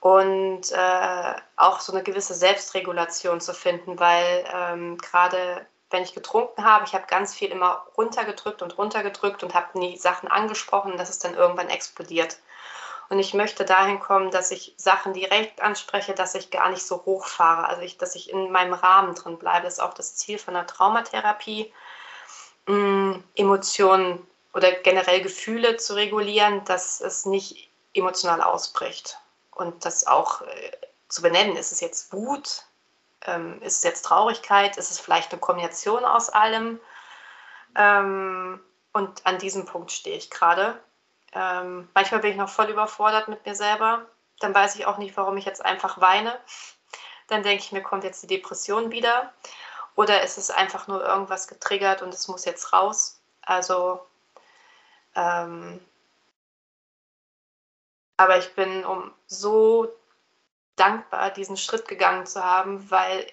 Und äh, auch so eine gewisse Selbstregulation zu finden, weil ähm, gerade wenn ich getrunken habe, ich habe ganz viel immer runtergedrückt und runtergedrückt und habe nie Sachen angesprochen, dass es dann irgendwann explodiert. Und ich möchte dahin kommen, dass ich Sachen direkt anspreche, dass ich gar nicht so hochfahre, also ich, dass ich in meinem Rahmen drin bleibe. Das ist auch das Ziel von der Traumatherapie, mm, Emotionen oder generell Gefühle zu regulieren, dass es nicht emotional ausbricht. und das auch äh, zu benennen. Ist es jetzt Wut? Ähm, ist es jetzt Traurigkeit? Ist es vielleicht eine Kombination aus allem? Ähm, und an diesem Punkt stehe ich gerade. Ähm, manchmal bin ich noch voll überfordert mit mir selber. Dann weiß ich auch nicht, warum ich jetzt einfach weine. Dann denke ich mir, kommt jetzt die Depression wieder. Oder ist es einfach nur irgendwas getriggert und es muss jetzt raus? Also, ähm, aber ich bin um so dankbar, diesen Schritt gegangen zu haben, weil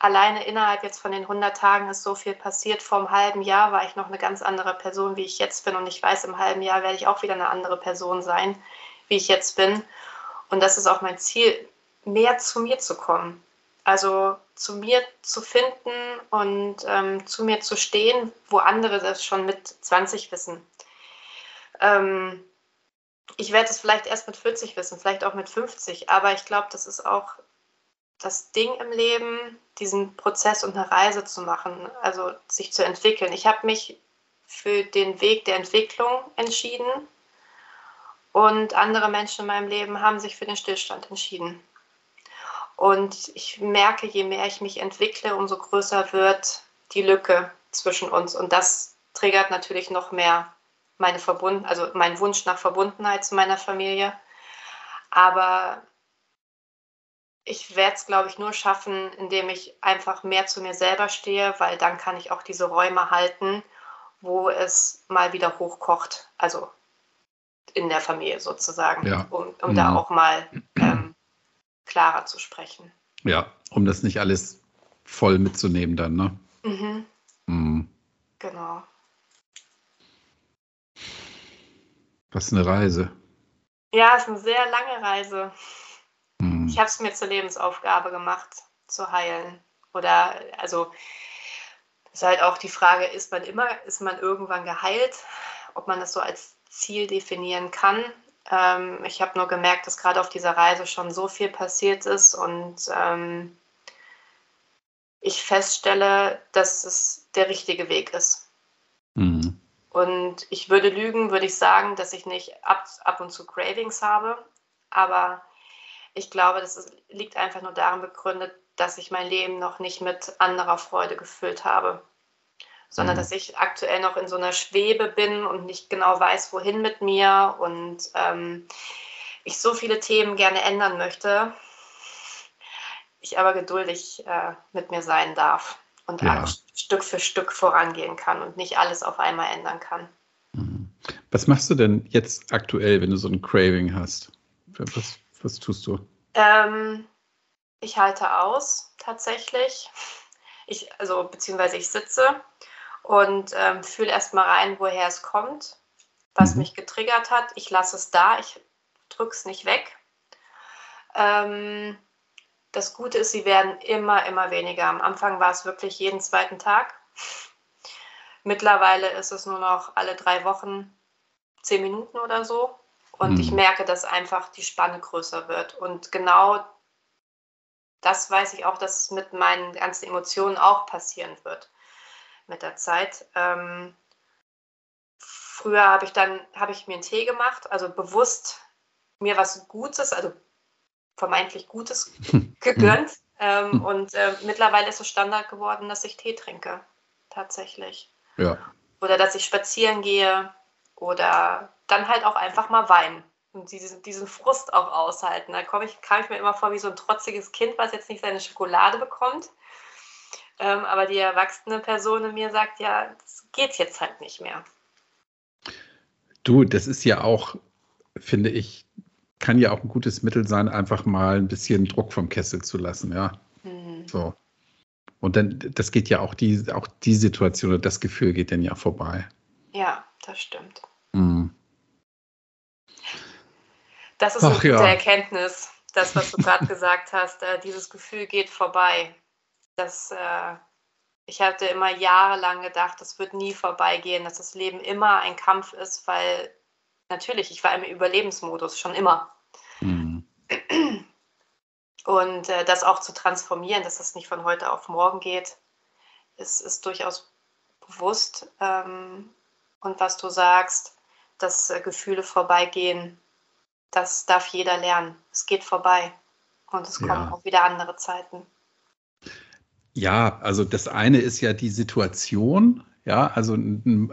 alleine innerhalb jetzt von den 100 Tagen ist so viel passiert. Vor einem halben Jahr war ich noch eine ganz andere Person, wie ich jetzt bin. Und ich weiß, im halben Jahr werde ich auch wieder eine andere Person sein, wie ich jetzt bin. Und das ist auch mein Ziel, mehr zu mir zu kommen. Also zu mir zu finden und ähm, zu mir zu stehen, wo andere das schon mit 20 wissen. Ähm, ich werde es vielleicht erst mit 40 wissen, vielleicht auch mit 50, aber ich glaube, das ist auch das Ding im Leben, diesen Prozess und eine Reise zu machen, also sich zu entwickeln. Ich habe mich für den Weg der Entwicklung entschieden und andere Menschen in meinem Leben haben sich für den Stillstand entschieden. Und ich merke, je mehr ich mich entwickle, umso größer wird die Lücke zwischen uns. Und das triggert natürlich noch mehr meine Verbund also meinen Wunsch nach Verbundenheit zu meiner Familie. Aber ich werde es, glaube ich, nur schaffen, indem ich einfach mehr zu mir selber stehe, weil dann kann ich auch diese Räume halten, wo es mal wieder hochkocht. Also in der Familie sozusagen, ja. um, um mhm. da auch mal ähm, klarer zu sprechen. Ja, um das nicht alles voll mitzunehmen dann, ne? Mhm. Mhm. Genau. Was eine Reise. Ja, es ist eine sehr lange Reise. Ich habe es mir zur Lebensaufgabe gemacht, zu heilen. Oder, also, ist halt auch die Frage, ist man immer, ist man irgendwann geheilt? Ob man das so als Ziel definieren kann. Ähm, ich habe nur gemerkt, dass gerade auf dieser Reise schon so viel passiert ist und ähm, ich feststelle, dass es der richtige Weg ist. Mhm. Und ich würde lügen, würde ich sagen, dass ich nicht ab, ab und zu Cravings habe. Aber ich glaube, das ist, liegt einfach nur darin begründet, dass ich mein Leben noch nicht mit anderer Freude gefüllt habe. Sondern mhm. dass ich aktuell noch in so einer Schwebe bin und nicht genau weiß, wohin mit mir. Und ähm, ich so viele Themen gerne ändern möchte. Ich aber geduldig äh, mit mir sein darf und ja. Stück für Stück vorangehen kann und nicht alles auf einmal ändern kann. Mhm. Was machst du denn jetzt aktuell, wenn du so ein Craving hast? Was, was tust du? Ähm, ich halte aus, tatsächlich. Ich, also, beziehungsweise ich sitze und ähm, fühle erstmal rein, woher es kommt, was mhm. mich getriggert hat. Ich lasse es da, ich drücke es nicht weg. Ähm, das Gute ist, sie werden immer, immer weniger. Am Anfang war es wirklich jeden zweiten Tag. Mittlerweile ist es nur noch alle drei Wochen zehn Minuten oder so. Und mhm. ich merke, dass einfach die Spanne größer wird. Und genau das weiß ich auch, dass es mit meinen ganzen Emotionen auch passieren wird mit der Zeit. Ähm, früher habe ich dann habe ich mir einen Tee gemacht, also bewusst mir was Gutes, also vermeintlich Gutes gegönnt. ähm, hm. und äh, mittlerweile ist es Standard geworden, dass ich Tee trinke. Tatsächlich. Ja. Oder dass ich spazieren gehe oder dann halt auch einfach mal weinen und diesen, diesen Frust auch aushalten. Da komme ich, kam ich mir immer vor wie so ein trotziges Kind, was jetzt nicht seine Schokolade bekommt. Ähm, aber die erwachsene Person in mir sagt, ja, das geht jetzt halt nicht mehr. Du, das ist ja auch, finde ich, kann ja auch ein gutes Mittel sein, einfach mal ein bisschen Druck vom Kessel zu lassen, ja. Mhm. So. Und dann, das geht ja auch die, auch die Situation oder das Gefühl geht dann ja vorbei. Ja, das stimmt. Mhm. Das ist Ach, eine gute ja. Erkenntnis, das, was du gerade gesagt hast. Äh, dieses Gefühl geht vorbei. Das, äh, ich hatte immer jahrelang gedacht, das wird nie vorbeigehen, dass das Leben immer ein Kampf ist, weil natürlich, ich war im Überlebensmodus schon immer. Mhm. Und äh, das auch zu transformieren, dass das nicht von heute auf morgen geht, ist, ist durchaus bewusst. Ähm, und was du sagst, dass äh, Gefühle vorbeigehen, das darf jeder lernen. Es geht vorbei und es kommen ja. auch wieder andere Zeiten. Ja, also das eine ist ja die Situation, ja, also ein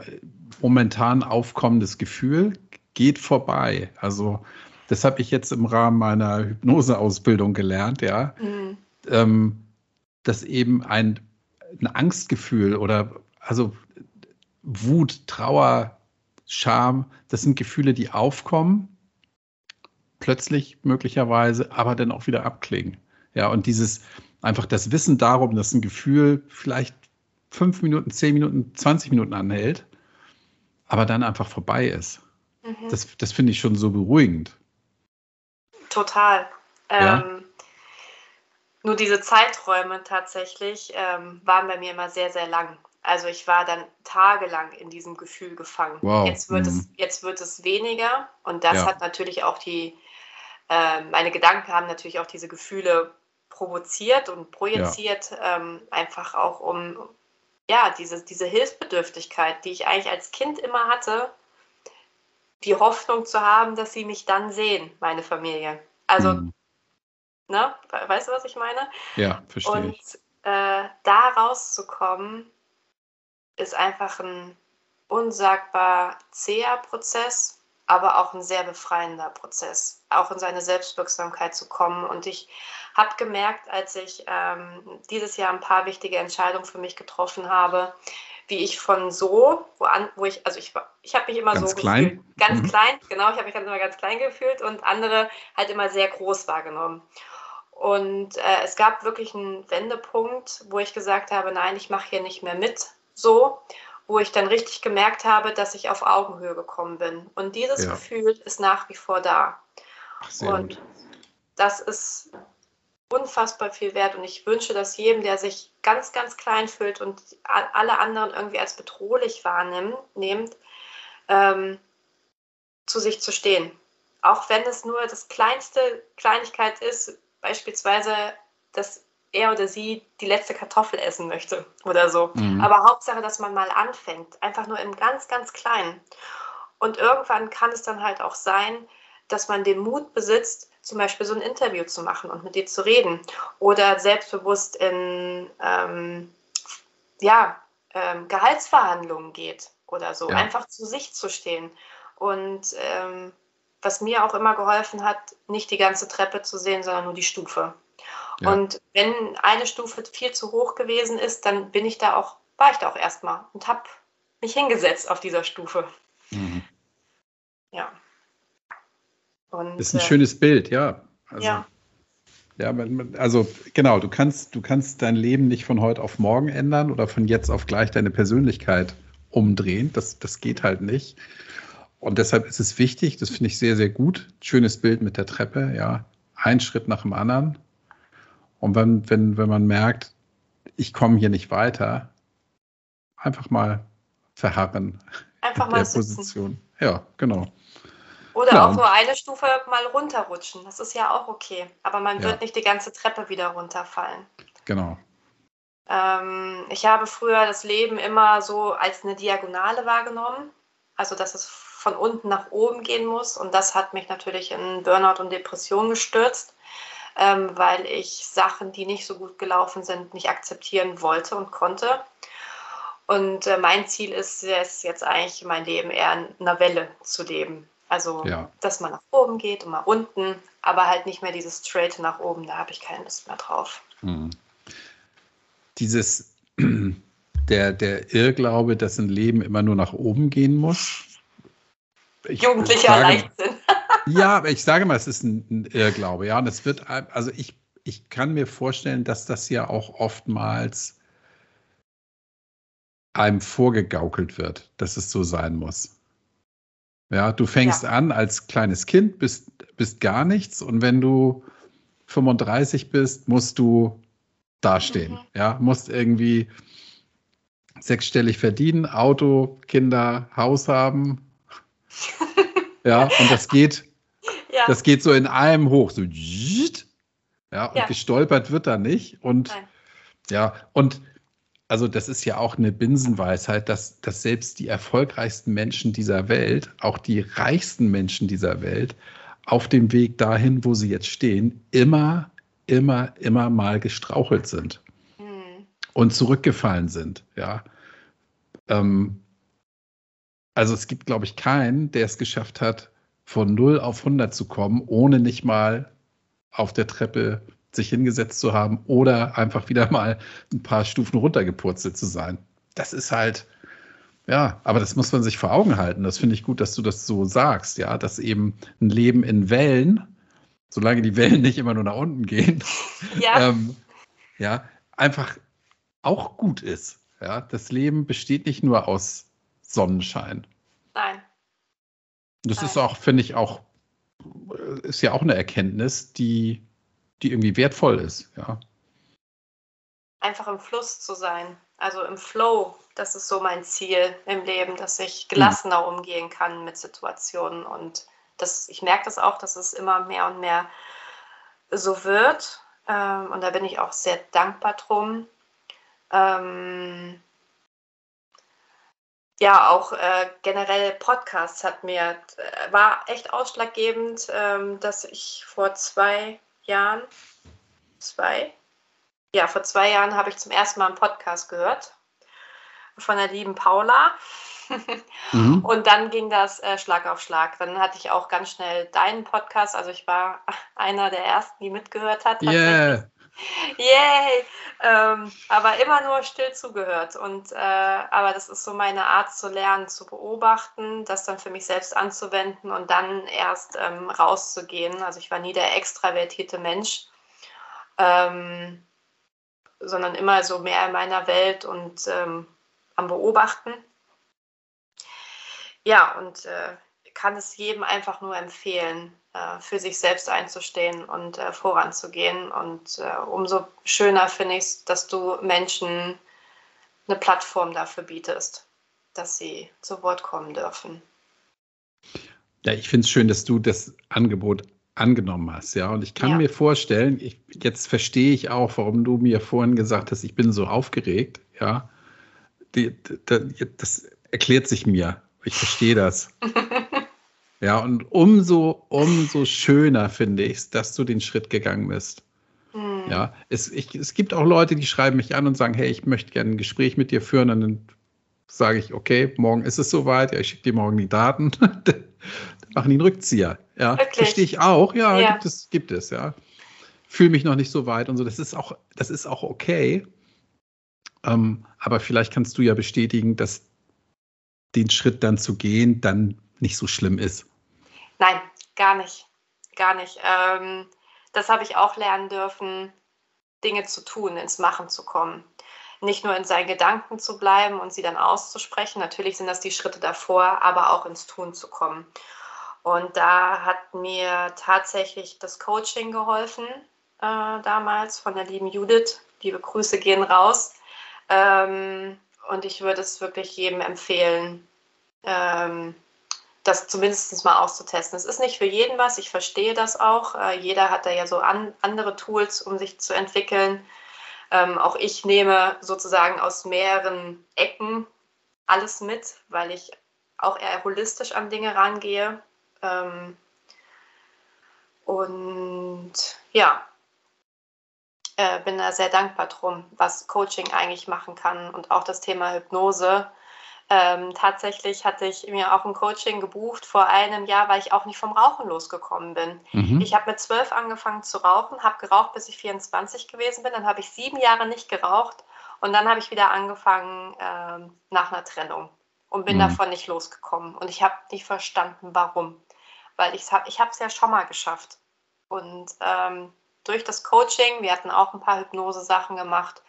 momentan aufkommendes Gefühl geht vorbei. Also das habe ich jetzt im Rahmen meiner Hypnoseausbildung gelernt, ja, mhm. ähm, dass eben ein, ein Angstgefühl oder also Wut, Trauer, Scham, das sind Gefühle, die aufkommen, plötzlich möglicherweise, aber dann auch wieder abklingen. Ja, und dieses einfach das Wissen darum, dass ein Gefühl vielleicht fünf Minuten, zehn Minuten, 20 Minuten anhält, aber dann einfach vorbei ist. Mhm. Das, das finde ich schon so beruhigend. Total. Ja? Ähm, nur diese Zeiträume tatsächlich ähm, waren bei mir immer sehr, sehr lang. Also ich war dann tagelang in diesem Gefühl gefangen. Wow. Jetzt, wird mhm. es, jetzt wird es weniger und das ja. hat natürlich auch die, meine Gedanken haben natürlich auch diese Gefühle provoziert und projiziert, ja. ähm, einfach auch um ja, diese, diese Hilfsbedürftigkeit, die ich eigentlich als Kind immer hatte, die Hoffnung zu haben, dass sie mich dann sehen, meine Familie. Also, mhm. ne, weißt du, was ich meine? Ja, verstehe. Und äh, da rauszukommen, ist einfach ein unsagbar zäher Prozess, aber auch ein sehr befreiender Prozess, auch in seine Selbstwirksamkeit zu kommen. Und ich habe gemerkt, als ich ähm, dieses Jahr ein paar wichtige Entscheidungen für mich getroffen habe, wie ich von so, wo, an, wo ich, also ich, ich habe mich immer ganz so klein. gefühlt, ganz mhm. klein, genau, ich habe mich ganz immer ganz klein gefühlt und andere halt immer sehr groß wahrgenommen. Und äh, es gab wirklich einen Wendepunkt, wo ich gesagt habe, nein, ich mache hier nicht mehr mit, so, wo ich dann richtig gemerkt habe, dass ich auf Augenhöhe gekommen bin. Und dieses ja. Gefühl ist nach wie vor da. Ach, und gut. das ist unfassbar viel wert und ich wünsche das jedem, der sich ganz, ganz klein fühlt und alle anderen irgendwie als bedrohlich wahrnimmt, ähm, zu sich zu stehen. Auch wenn es nur das kleinste Kleinigkeit ist, beispielsweise, dass er oder sie die letzte Kartoffel essen möchte oder so. Mhm. Aber Hauptsache, dass man mal anfängt, einfach nur im ganz, ganz Kleinen. Und irgendwann kann es dann halt auch sein, dass man den Mut besitzt, zum Beispiel so ein Interview zu machen und mit dir zu reden oder selbstbewusst in ähm, ja, ähm, Gehaltsverhandlungen geht oder so, ja. einfach zu sich zu stehen. Und ähm, was mir auch immer geholfen hat, nicht die ganze Treppe zu sehen, sondern nur die Stufe. Ja. Und wenn eine Stufe viel zu hoch gewesen ist, dann bin ich da auch, war ich da auch erstmal und habe mich hingesetzt auf dieser Stufe. Mhm. Ja. Und, das ist ein äh, schönes Bild, ja. Also, ja. Ja, also genau, du kannst, du kannst dein Leben nicht von heute auf morgen ändern oder von jetzt auf gleich deine Persönlichkeit umdrehen. Das, das geht halt nicht. Und deshalb ist es wichtig, das finde ich sehr, sehr gut. Schönes Bild mit der Treppe, ja. Ein Schritt nach dem anderen. Und wenn, wenn, wenn man merkt, ich komme hier nicht weiter, einfach mal verharren. Einfach mal der sitzen. Position. Ja, genau. Oder ja. auch nur eine Stufe mal runterrutschen. Das ist ja auch okay. Aber man wird nicht die ganze Treppe wieder runterfallen. Genau. Ähm, ich habe früher das Leben immer so als eine Diagonale wahrgenommen. Also, dass es von unten nach oben gehen muss. Und das hat mich natürlich in Burnout und Depression gestürzt, ähm, weil ich Sachen, die nicht so gut gelaufen sind, nicht akzeptieren wollte und konnte. Und äh, mein Ziel ist es jetzt eigentlich, mein Leben eher in einer Welle zu leben. Also, ja. dass man nach oben geht und mal unten, aber halt nicht mehr dieses straight nach oben, da habe ich keine Lust mehr drauf. Hm. Dieses, der, der Irrglaube, dass ein Leben immer nur nach oben gehen muss. Jugendlicher Leichtsinn. ja, aber ich sage mal, es ist ein, ein Irrglaube, ja. Und es wird, also ich, ich kann mir vorstellen, dass das ja auch oftmals einem vorgegaukelt wird, dass es so sein muss. Ja, du fängst ja. an als kleines Kind, bist, bist gar nichts und wenn du 35 bist, musst du dastehen. Mhm. Ja, musst irgendwie sechsstellig verdienen, Auto, Kinder, Haus haben. Ja, und das geht, ja. das geht so in einem hoch, so ja, und ja. gestolpert wird da nicht. Und Nein. ja, und also das ist ja auch eine Binsenweisheit, dass, dass selbst die erfolgreichsten Menschen dieser Welt, auch die reichsten Menschen dieser Welt, auf dem Weg dahin, wo sie jetzt stehen, immer, immer, immer mal gestrauchelt sind mhm. und zurückgefallen sind. Ja. Ähm, also es gibt, glaube ich, keinen, der es geschafft hat, von 0 auf 100 zu kommen, ohne nicht mal auf der Treppe sich hingesetzt zu haben oder einfach wieder mal ein paar Stufen runtergepurzelt zu sein. Das ist halt, ja, aber das muss man sich vor Augen halten. Das finde ich gut, dass du das so sagst, ja, dass eben ein Leben in Wellen, solange die Wellen nicht immer nur nach unten gehen, ja, ähm, ja einfach auch gut ist. Ja, das Leben besteht nicht nur aus Sonnenschein. Nein. Das Nein. ist auch, finde ich, auch, ist ja auch eine Erkenntnis, die, die irgendwie wertvoll ist, ja. Einfach im Fluss zu sein, also im Flow, das ist so mein Ziel im Leben, dass ich gelassener hm. umgehen kann mit Situationen und das, ich merke das auch, dass es immer mehr und mehr so wird ähm, und da bin ich auch sehr dankbar drum. Ähm, ja, auch äh, generell Podcasts hat mir, äh, war echt ausschlaggebend, ähm, dass ich vor zwei Jahren, zwei, ja, vor zwei Jahren habe ich zum ersten Mal einen Podcast gehört von der lieben Paula. mhm. Und dann ging das äh, Schlag auf Schlag. Dann hatte ich auch ganz schnell deinen Podcast. Also ich war einer der ersten, die mitgehört hat. Yeah. Yay! Ähm, aber immer nur still zugehört. Und, äh, aber das ist so meine Art zu lernen, zu beobachten, das dann für mich selbst anzuwenden und dann erst ähm, rauszugehen. Also ich war nie der extravertierte Mensch, ähm, sondern immer so mehr in meiner Welt und ähm, am Beobachten. Ja, und äh, kann es jedem einfach nur empfehlen, für sich selbst einzustehen und äh, voranzugehen. Und äh, umso schöner finde ich es, dass du Menschen eine Plattform dafür bietest, dass sie zu Wort kommen dürfen. Ja, ich finde es schön, dass du das Angebot angenommen hast, ja. Und ich kann ja. mir vorstellen, ich, jetzt verstehe ich auch, warum du mir vorhin gesagt hast, ich bin so aufgeregt, ja. Die, die, das erklärt sich mir. Ich verstehe das. Ja, und umso, umso schöner finde ich es, dass du den Schritt gegangen bist. Mhm. Ja, es, ich, es gibt auch Leute, die schreiben mich an und sagen, hey, ich möchte gerne ein Gespräch mit dir führen. Und dann sage ich, okay, morgen ist es soweit, ja, ich schicke dir morgen die Daten. dann machen die einen Rückzieher. Ja, Wirklich? verstehe ich auch. Ja, ja, gibt es, gibt es, ja. Fühle mich noch nicht so weit und so. Das ist auch, das ist auch okay. Ähm, aber vielleicht kannst du ja bestätigen, dass den Schritt dann zu gehen, dann nicht so schlimm ist. Nein, gar nicht. Gar nicht. Ähm, das habe ich auch lernen dürfen, Dinge zu tun, ins Machen zu kommen. Nicht nur in seinen Gedanken zu bleiben und sie dann auszusprechen. Natürlich sind das die Schritte davor, aber auch ins Tun zu kommen. Und da hat mir tatsächlich das Coaching geholfen, äh, damals von der lieben Judith. Liebe Grüße gehen raus. Ähm, und ich würde es wirklich jedem empfehlen, ähm, das zumindest mal auszutesten. Es ist nicht für jeden was, ich verstehe das auch. Äh, jeder hat da ja so an, andere Tools, um sich zu entwickeln. Ähm, auch ich nehme sozusagen aus mehreren Ecken alles mit, weil ich auch eher holistisch an Dinge rangehe. Ähm, und ja, äh, bin da sehr dankbar drum, was Coaching eigentlich machen kann und auch das Thema Hypnose ähm, tatsächlich hatte ich mir auch ein Coaching gebucht vor einem Jahr, weil ich auch nicht vom Rauchen losgekommen bin. Mhm. Ich habe mit zwölf angefangen zu rauchen, habe geraucht, bis ich 24 gewesen bin. Dann habe ich sieben Jahre nicht geraucht und dann habe ich wieder angefangen ähm, nach einer Trennung und bin mhm. davon nicht losgekommen. Und ich habe nicht verstanden, warum. Weil ich habe es ja schon mal geschafft. Und ähm, durch das Coaching, wir hatten auch ein paar Hypnose-Sachen gemacht,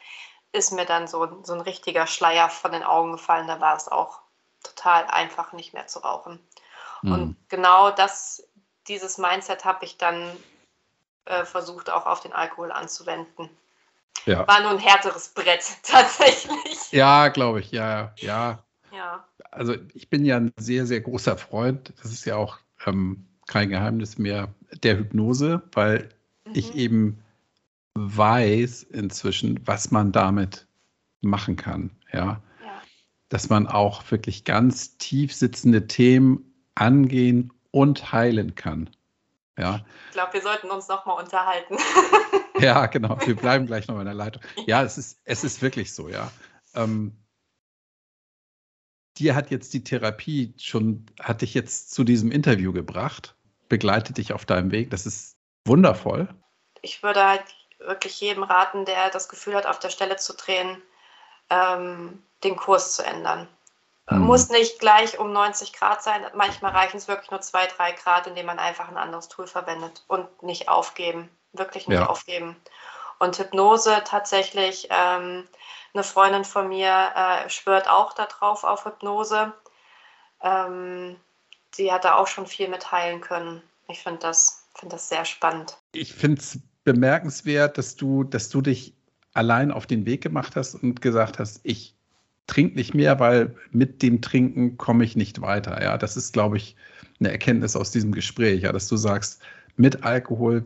ist mir dann so, so ein richtiger Schleier von den Augen gefallen. Da war es auch total einfach, nicht mehr zu rauchen. Mhm. Und genau das, dieses Mindset habe ich dann äh, versucht, auch auf den Alkohol anzuwenden. Ja. War nur ein härteres Brett tatsächlich. Ja, glaube ich, ja, ja. Ja. Also ich bin ja ein sehr, sehr großer Freund, das ist ja auch ähm, kein Geheimnis mehr, der Hypnose, weil mhm. ich eben weiß inzwischen, was man damit machen kann. Ja? ja. Dass man auch wirklich ganz tief sitzende Themen angehen und heilen kann. Ja. Ich glaube, wir sollten uns noch mal unterhalten. ja, genau. Wir bleiben gleich noch in der Leitung. Ja, es ist, es ist wirklich so, ja. Ähm, dir hat jetzt die Therapie schon, hat dich jetzt zu diesem Interview gebracht, begleitet dich auf deinem Weg. Das ist wundervoll. Ich würde halt wirklich jedem raten, der das Gefühl hat, auf der Stelle zu drehen, ähm, den Kurs zu ändern. Mhm. Muss nicht gleich um 90 Grad sein. Manchmal reichen es wirklich nur zwei, drei Grad, indem man einfach ein anderes Tool verwendet und nicht aufgeben. Wirklich nicht ja. aufgeben. Und Hypnose tatsächlich, ähm, eine Freundin von mir äh, schwört auch darauf auf Hypnose. Ähm, sie hat da auch schon viel mit heilen können. Ich finde das, find das sehr spannend. Ich finde es bemerkenswert, dass du, dass du dich allein auf den Weg gemacht hast und gesagt hast, ich trink nicht mehr, weil mit dem Trinken komme ich nicht weiter. Ja, das ist, glaube ich, eine Erkenntnis aus diesem Gespräch, ja, dass du sagst, mit Alkohol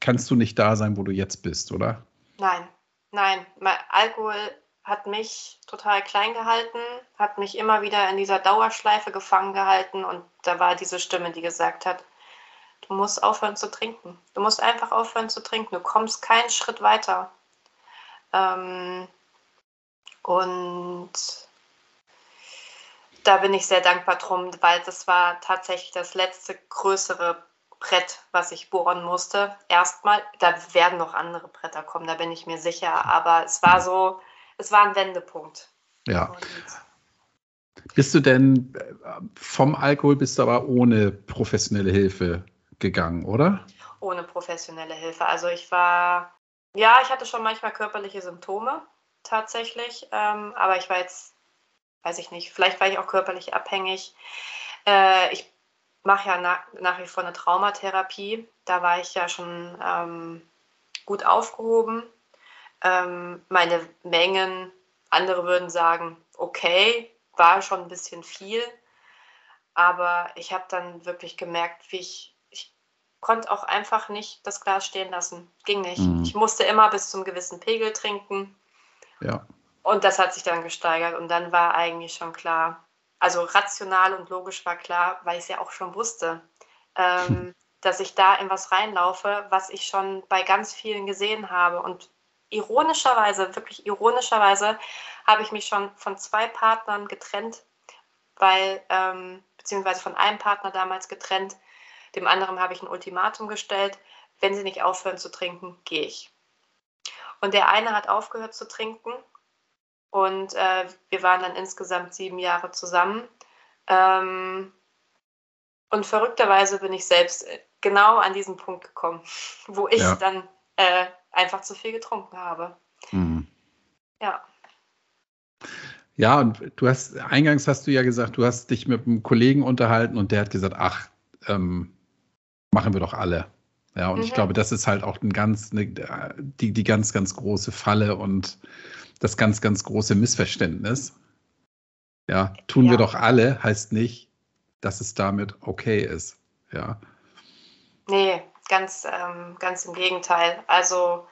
kannst du nicht da sein, wo du jetzt bist, oder? Nein, nein. Alkohol hat mich total klein gehalten, hat mich immer wieder in dieser Dauerschleife gefangen gehalten und da war diese Stimme, die gesagt hat, du musst aufhören zu trinken. Du musst einfach aufhören zu trinken. Du kommst keinen Schritt weiter. Ähm, und da bin ich sehr dankbar drum, weil das war tatsächlich das letzte größere Brett, was ich bohren musste. Erstmal, da werden noch andere Bretter kommen, da bin ich mir sicher. Aber es war so, es war ein Wendepunkt. Ja. Und bist du denn äh, vom Alkohol bist du aber ohne professionelle Hilfe gegangen, oder? Ohne professionelle Hilfe. Also ich war, ja, ich hatte schon manchmal körperliche Symptome tatsächlich. Ähm, aber ich war jetzt, weiß ich nicht, vielleicht war ich auch körperlich abhängig. Äh, ich mache ja na, nach wie vor eine Traumatherapie. Da war ich ja schon ähm, gut aufgehoben. Ähm, meine Mengen, andere würden sagen, okay, war schon ein bisschen viel. Aber ich habe dann wirklich gemerkt, wie ich, ich konnte auch einfach nicht das Glas stehen lassen. Ging nicht. Mhm. Ich musste immer bis zum gewissen Pegel trinken. Ja. Und das hat sich dann gesteigert und dann war eigentlich schon klar, also rational und logisch war klar, weil ich es ja auch schon wusste, ähm, hm. dass ich da in was reinlaufe, was ich schon bei ganz vielen gesehen habe. Und ironischerweise, wirklich ironischerweise, habe ich mich schon von zwei Partnern getrennt, weil, ähm, beziehungsweise von einem Partner damals getrennt. Dem anderen habe ich ein Ultimatum gestellt, wenn sie nicht aufhören zu trinken, gehe ich. Und der eine hat aufgehört zu trinken und äh, wir waren dann insgesamt sieben Jahre zusammen. Ähm, und verrückterweise bin ich selbst äh, genau an diesen Punkt gekommen, wo ich ja. dann äh, einfach zu viel getrunken habe. Mhm. Ja. Ja, und du hast, eingangs hast du ja gesagt, du hast dich mit einem Kollegen unterhalten und der hat gesagt, ach, ähm, machen wir doch alle. Ja, und mhm. ich glaube, das ist halt auch ein ganz, eine, die, die ganz, ganz große Falle und das ganz, ganz große Missverständnis. Ja, tun ja. wir doch alle, heißt nicht, dass es damit okay ist. Ja. Nee, ganz, ähm, ganz im Gegenteil. Also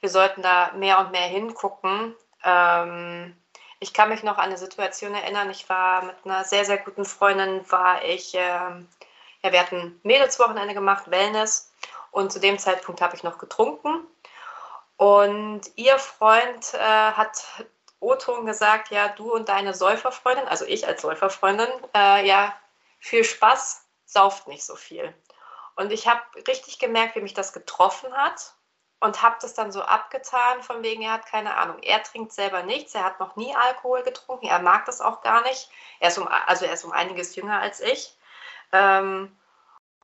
wir sollten da mehr und mehr hingucken. Ähm, ich kann mich noch an eine Situation erinnern. Ich war mit einer sehr, sehr guten Freundin, war ich, äh, ja, wir hatten Mädelswochenende gemacht, Wellness. Und zu dem Zeitpunkt habe ich noch getrunken. Und ihr Freund äh, hat O-Ton gesagt, ja, du und deine Säuferfreundin, also ich als Säuferfreundin, äh, ja, viel Spaß, sauft nicht so viel. Und ich habe richtig gemerkt, wie mich das getroffen hat und habe das dann so abgetan, von wegen, er hat keine Ahnung. Er trinkt selber nichts, er hat noch nie Alkohol getrunken, er mag das auch gar nicht. Er ist um, also er ist um einiges jünger als ich. Ähm,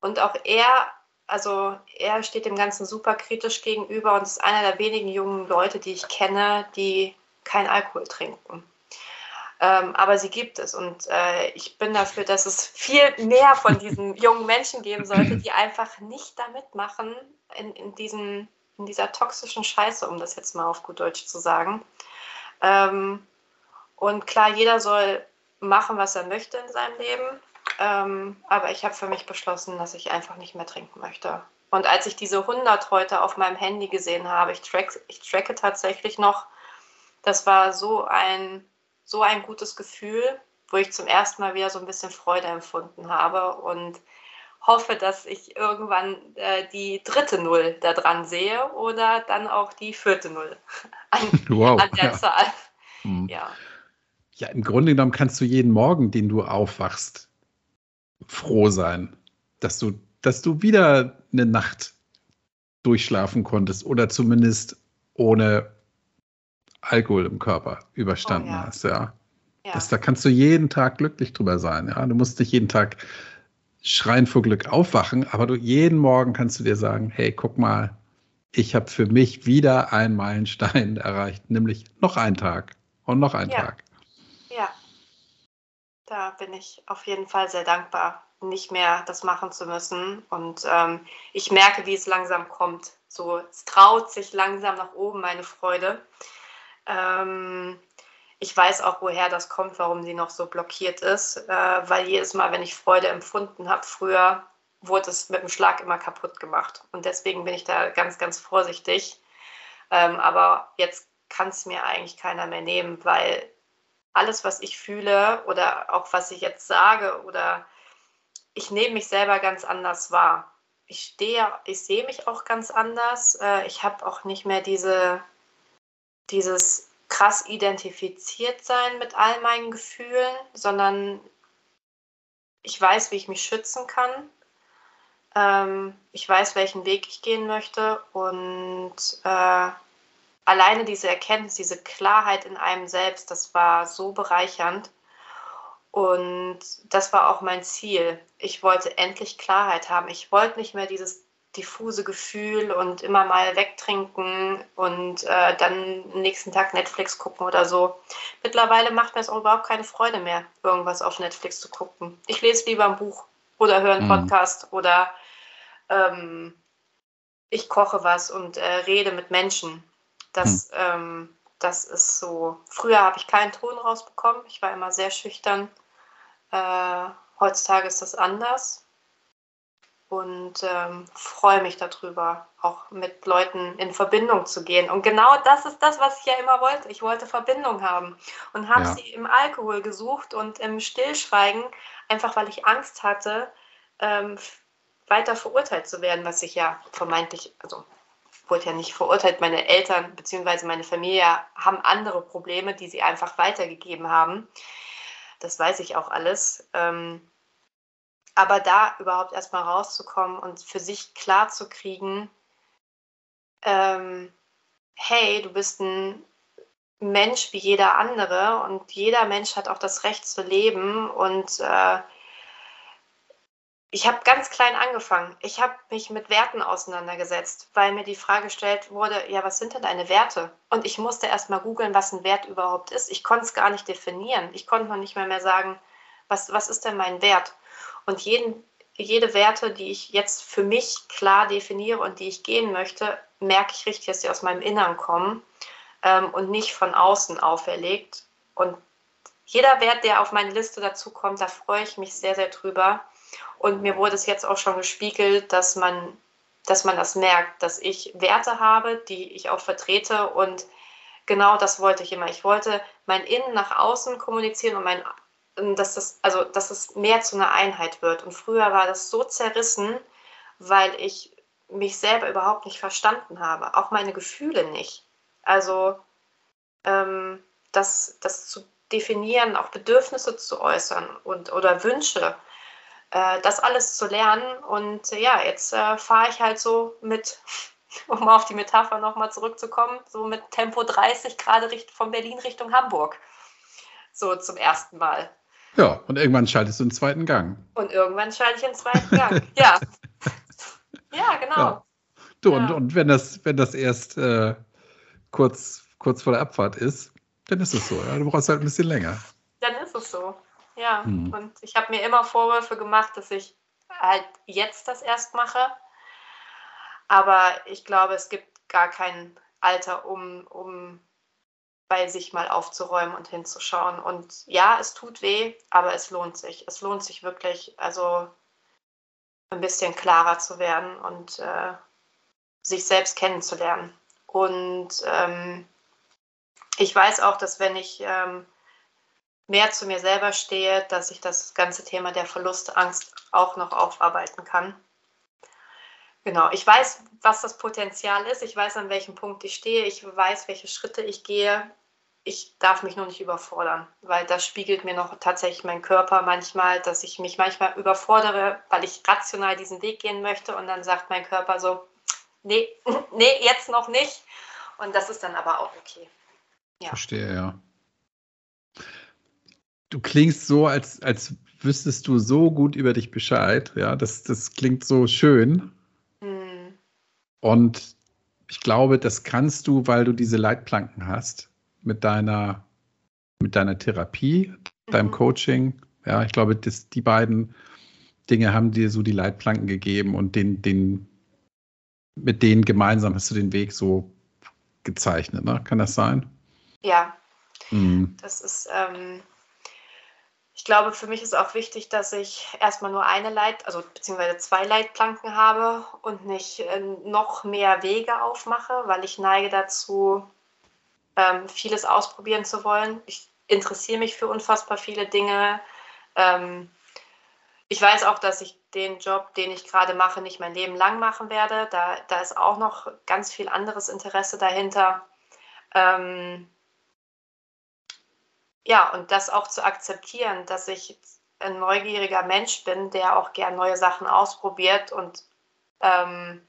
und auch er also er steht dem Ganzen super kritisch gegenüber und ist einer der wenigen jungen Leute, die ich kenne, die kein Alkohol trinken. Ähm, aber sie gibt es und äh, ich bin dafür, dass es viel mehr von diesen jungen Menschen geben sollte, die einfach nicht damit machen in, in, diesem, in dieser toxischen Scheiße, um das jetzt mal auf gut Deutsch zu sagen. Ähm, und klar, jeder soll machen, was er möchte in seinem Leben. Ähm, aber ich habe für mich beschlossen, dass ich einfach nicht mehr trinken möchte. Und als ich diese 100 heute auf meinem Handy gesehen habe, ich, track, ich tracke tatsächlich noch, das war so ein, so ein gutes Gefühl, wo ich zum ersten Mal wieder so ein bisschen Freude empfunden habe. Und hoffe, dass ich irgendwann äh, die dritte Null da dran sehe oder dann auch die vierte Null an, wow, an der ja. Zahl. Hm. Ja. ja, im Grunde genommen kannst du jeden Morgen, den du aufwachst, froh sein, dass du, dass du wieder eine Nacht durchschlafen konntest oder zumindest ohne Alkohol im Körper überstanden oh, ja. hast, ja. ja. Das, da kannst du jeden Tag glücklich drüber sein, ja. Du musst nicht jeden Tag schreien vor Glück aufwachen, aber du jeden Morgen kannst du dir sagen, hey, guck mal, ich habe für mich wieder einen Meilenstein erreicht, nämlich noch einen Tag und noch einen ja. Tag. Da bin ich auf jeden Fall sehr dankbar, nicht mehr das machen zu müssen. Und ähm, ich merke, wie es langsam kommt. So, es traut sich langsam nach oben, meine Freude. Ähm, ich weiß auch, woher das kommt, warum sie noch so blockiert ist, äh, weil jedes Mal, wenn ich Freude empfunden habe, früher wurde es mit dem Schlag immer kaputt gemacht. Und deswegen bin ich da ganz, ganz vorsichtig. Ähm, aber jetzt kann es mir eigentlich keiner mehr nehmen, weil alles, was ich fühle oder auch was ich jetzt sage oder ich nehme mich selber ganz anders wahr. Ich stehe, ich sehe mich auch ganz anders. Äh, ich habe auch nicht mehr diese, dieses krass identifiziert sein mit all meinen Gefühlen, sondern ich weiß, wie ich mich schützen kann. Ähm, ich weiß, welchen Weg ich gehen möchte und äh, alleine diese Erkenntnis, diese Klarheit in einem selbst, das war so bereichernd. Und das war auch mein Ziel. Ich wollte endlich Klarheit haben. Ich wollte nicht mehr dieses diffuse Gefühl und immer mal wegtrinken und äh, dann nächsten Tag Netflix gucken oder so. Mittlerweile macht mir es auch überhaupt keine Freude mehr, irgendwas auf Netflix zu gucken. Ich lese lieber ein Buch oder höre einen mhm. Podcast oder ähm, ich koche was und äh, rede mit Menschen. Das, mhm. ähm, das ist so. Früher habe ich keinen Ton rausbekommen. Ich war immer sehr schüchtern. Äh, heutzutage ist das anders und ähm, freue mich darüber, auch mit Leuten in Verbindung zu gehen. Und genau das ist das, was ich ja immer wollte. Ich wollte Verbindung haben und habe ja. sie im Alkohol gesucht und im Stillschweigen, einfach weil ich Angst hatte, ähm, weiter verurteilt zu werden, was ich ja vermeintlich, also wurde ja nicht verurteilt. Meine Eltern bzw. meine Familie haben andere Probleme, die sie einfach weitergegeben haben. Das weiß ich auch alles. Ähm, aber da überhaupt erstmal rauszukommen und für sich klar zu ähm, hey, du bist ein Mensch wie jeder andere und jeder Mensch hat auch das Recht zu leben und äh, ich habe ganz klein angefangen. Ich habe mich mit Werten auseinandergesetzt, weil mir die Frage gestellt wurde, ja, was sind denn deine Werte? Und ich musste erst mal googeln, was ein Wert überhaupt ist. Ich konnte es gar nicht definieren. Ich konnte noch nicht mehr, mehr sagen, was, was ist denn mein Wert? Und jeden, jede Werte, die ich jetzt für mich klar definiere und die ich gehen möchte, merke ich richtig, dass sie aus meinem Innern kommen ähm, und nicht von außen auferlegt. Und jeder Wert, der auf meine Liste dazu kommt, da freue ich mich sehr, sehr drüber. Und mir wurde es jetzt auch schon gespiegelt, dass man, dass man das merkt, dass ich Werte habe, die ich auch vertrete und genau das wollte ich immer. Ich wollte mein Innen nach außen kommunizieren und mein dass das, also, dass es mehr zu einer Einheit wird. Und früher war das so zerrissen, weil ich mich selber überhaupt nicht verstanden habe, auch meine Gefühle nicht. Also ähm, das, das zu definieren, auch Bedürfnisse zu äußern und oder Wünsche, äh, das alles zu lernen. Und äh, ja, jetzt äh, fahre ich halt so mit, um auf die Metapher nochmal zurückzukommen, so mit Tempo 30 gerade von Berlin Richtung Hamburg. So zum ersten Mal. Ja, und irgendwann schaltest du einen zweiten Gang. Und irgendwann schalte ich einen zweiten Gang. ja. Ja, genau. Ja. Du, ja. Und, und wenn das, wenn das erst äh, kurz, kurz vor der Abfahrt ist, dann ist es so. Ja? Du brauchst halt ein bisschen länger. Dann ist es so. Ja. Hm. Und ich habe mir immer Vorwürfe gemacht, dass ich halt jetzt das erst mache. Aber ich glaube, es gibt gar kein Alter, um, um bei sich mal aufzuräumen und hinzuschauen. Und ja, es tut weh, aber es lohnt sich. Es lohnt sich wirklich, also ein bisschen klarer zu werden und äh, sich selbst kennenzulernen. Und ähm, ich weiß auch, dass wenn ich ähm, mehr zu mir selber stehe, dass ich das ganze Thema der Verlustangst auch noch aufarbeiten kann. Genau, ich weiß, was das Potenzial ist, ich weiß, an welchem Punkt ich stehe, ich weiß, welche Schritte ich gehe. Ich darf mich nur nicht überfordern, weil das spiegelt mir noch tatsächlich mein Körper manchmal, dass ich mich manchmal überfordere, weil ich rational diesen Weg gehen möchte und dann sagt mein Körper so, nee, nee, jetzt noch nicht. Und das ist dann aber auch okay. Ja. Verstehe, ja. Du klingst so, als, als wüsstest du so gut über dich Bescheid. Ja, das, das klingt so schön. Hm. Und ich glaube, das kannst du, weil du diese Leitplanken hast mit deiner, mit deiner Therapie, deinem mhm. Coaching. Ja, ich glaube, das, die beiden Dinge haben dir so die Leitplanken gegeben und den, den, mit denen gemeinsam hast du den Weg so gezeichnet. Ne? Kann das sein? Ja. Mhm. Das ist, ähm, ich glaube, für mich ist auch wichtig, dass ich erstmal nur eine Leit, also beziehungsweise zwei Leitplanken habe und nicht äh, noch mehr Wege aufmache, weil ich neige dazu, ähm, vieles ausprobieren zu wollen. Ich interessiere mich für unfassbar viele Dinge. Ähm, ich weiß auch, dass ich den Job, den ich gerade mache, nicht mein Leben lang machen werde. Da, da ist auch noch ganz viel anderes Interesse dahinter. Ähm, ja, und das auch zu akzeptieren, dass ich ein neugieriger Mensch bin, der auch gern neue Sachen ausprobiert und ähm,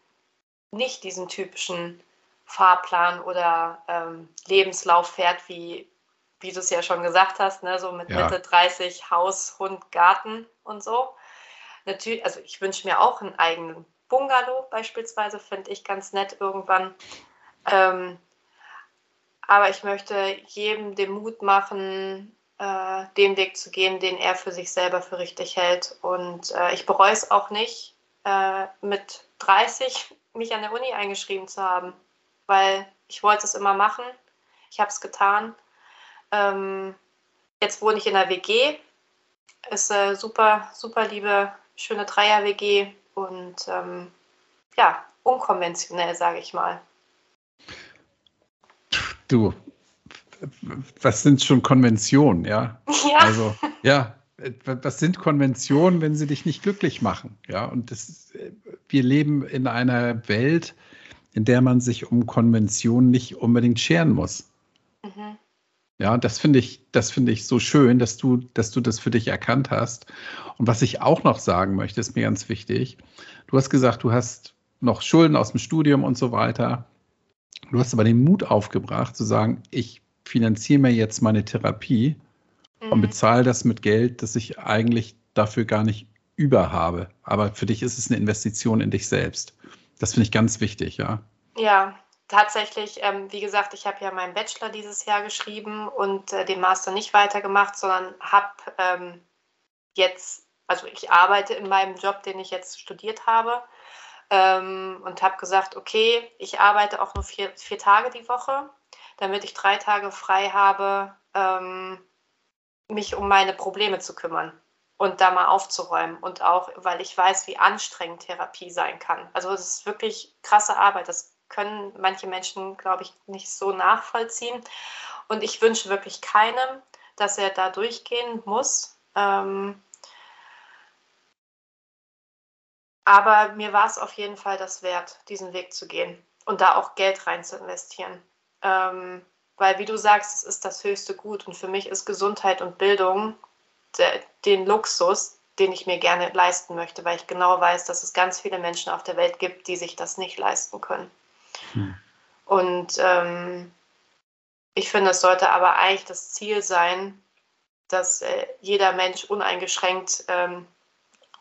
nicht diesen typischen Fahrplan oder ähm, Lebenslauf fährt, wie, wie du es ja schon gesagt hast, ne? so mit ja. Mitte 30 Haus, Hund, Garten und so. Natürlich, also ich wünsche mir auch einen eigenen Bungalow beispielsweise, finde ich ganz nett irgendwann. Ähm, aber ich möchte jedem den Mut machen, äh, den Weg zu gehen, den er für sich selber für richtig hält. Und äh, ich bereue es auch nicht, äh, mit 30 mich an der Uni eingeschrieben zu haben, weil ich wollte es immer machen. Ich habe es getan. Ähm, jetzt wohne ich in der WG. Ist äh, super, super liebe, schöne Dreier-WG und ähm, ja, unkonventionell, sage ich mal. Du, was sind schon Konventionen, ja? Ja. Also, ja, was sind Konventionen, wenn sie dich nicht glücklich machen? Ja, und das, wir leben in einer Welt, in der man sich um Konventionen nicht unbedingt scheren muss. Mhm. Ja, das finde ich, das finde ich so schön, dass du, dass du das für dich erkannt hast. Und was ich auch noch sagen möchte, ist mir ganz wichtig. Du hast gesagt, du hast noch Schulden aus dem Studium und so weiter. Du hast aber den Mut aufgebracht, zu sagen, ich finanziere mir jetzt meine Therapie mhm. und bezahle das mit Geld, das ich eigentlich dafür gar nicht über habe. Aber für dich ist es eine Investition in dich selbst. Das finde ich ganz wichtig, ja. Ja, tatsächlich, ähm, wie gesagt, ich habe ja meinen Bachelor dieses Jahr geschrieben und äh, den Master nicht weitergemacht, sondern habe ähm, jetzt, also ich arbeite in meinem Job, den ich jetzt studiert habe ähm, und habe gesagt, okay, ich arbeite auch nur vier, vier Tage die Woche, damit ich drei Tage frei habe, ähm, mich um meine Probleme zu kümmern und da mal aufzuräumen. Und auch, weil ich weiß, wie anstrengend Therapie sein kann. Also es ist wirklich krasse Arbeit. Das können manche Menschen, glaube ich, nicht so nachvollziehen. Und ich wünsche wirklich keinem, dass er da durchgehen muss. Ähm, Aber mir war es auf jeden Fall das wert, diesen Weg zu gehen und da auch Geld rein zu investieren. Ähm, weil, wie du sagst, es ist das höchste Gut und für mich ist Gesundheit und Bildung der, den Luxus, den ich mir gerne leisten möchte, weil ich genau weiß, dass es ganz viele Menschen auf der Welt gibt, die sich das nicht leisten können. Hm. Und ähm, ich finde, es sollte aber eigentlich das Ziel sein, dass äh, jeder Mensch uneingeschränkt ähm,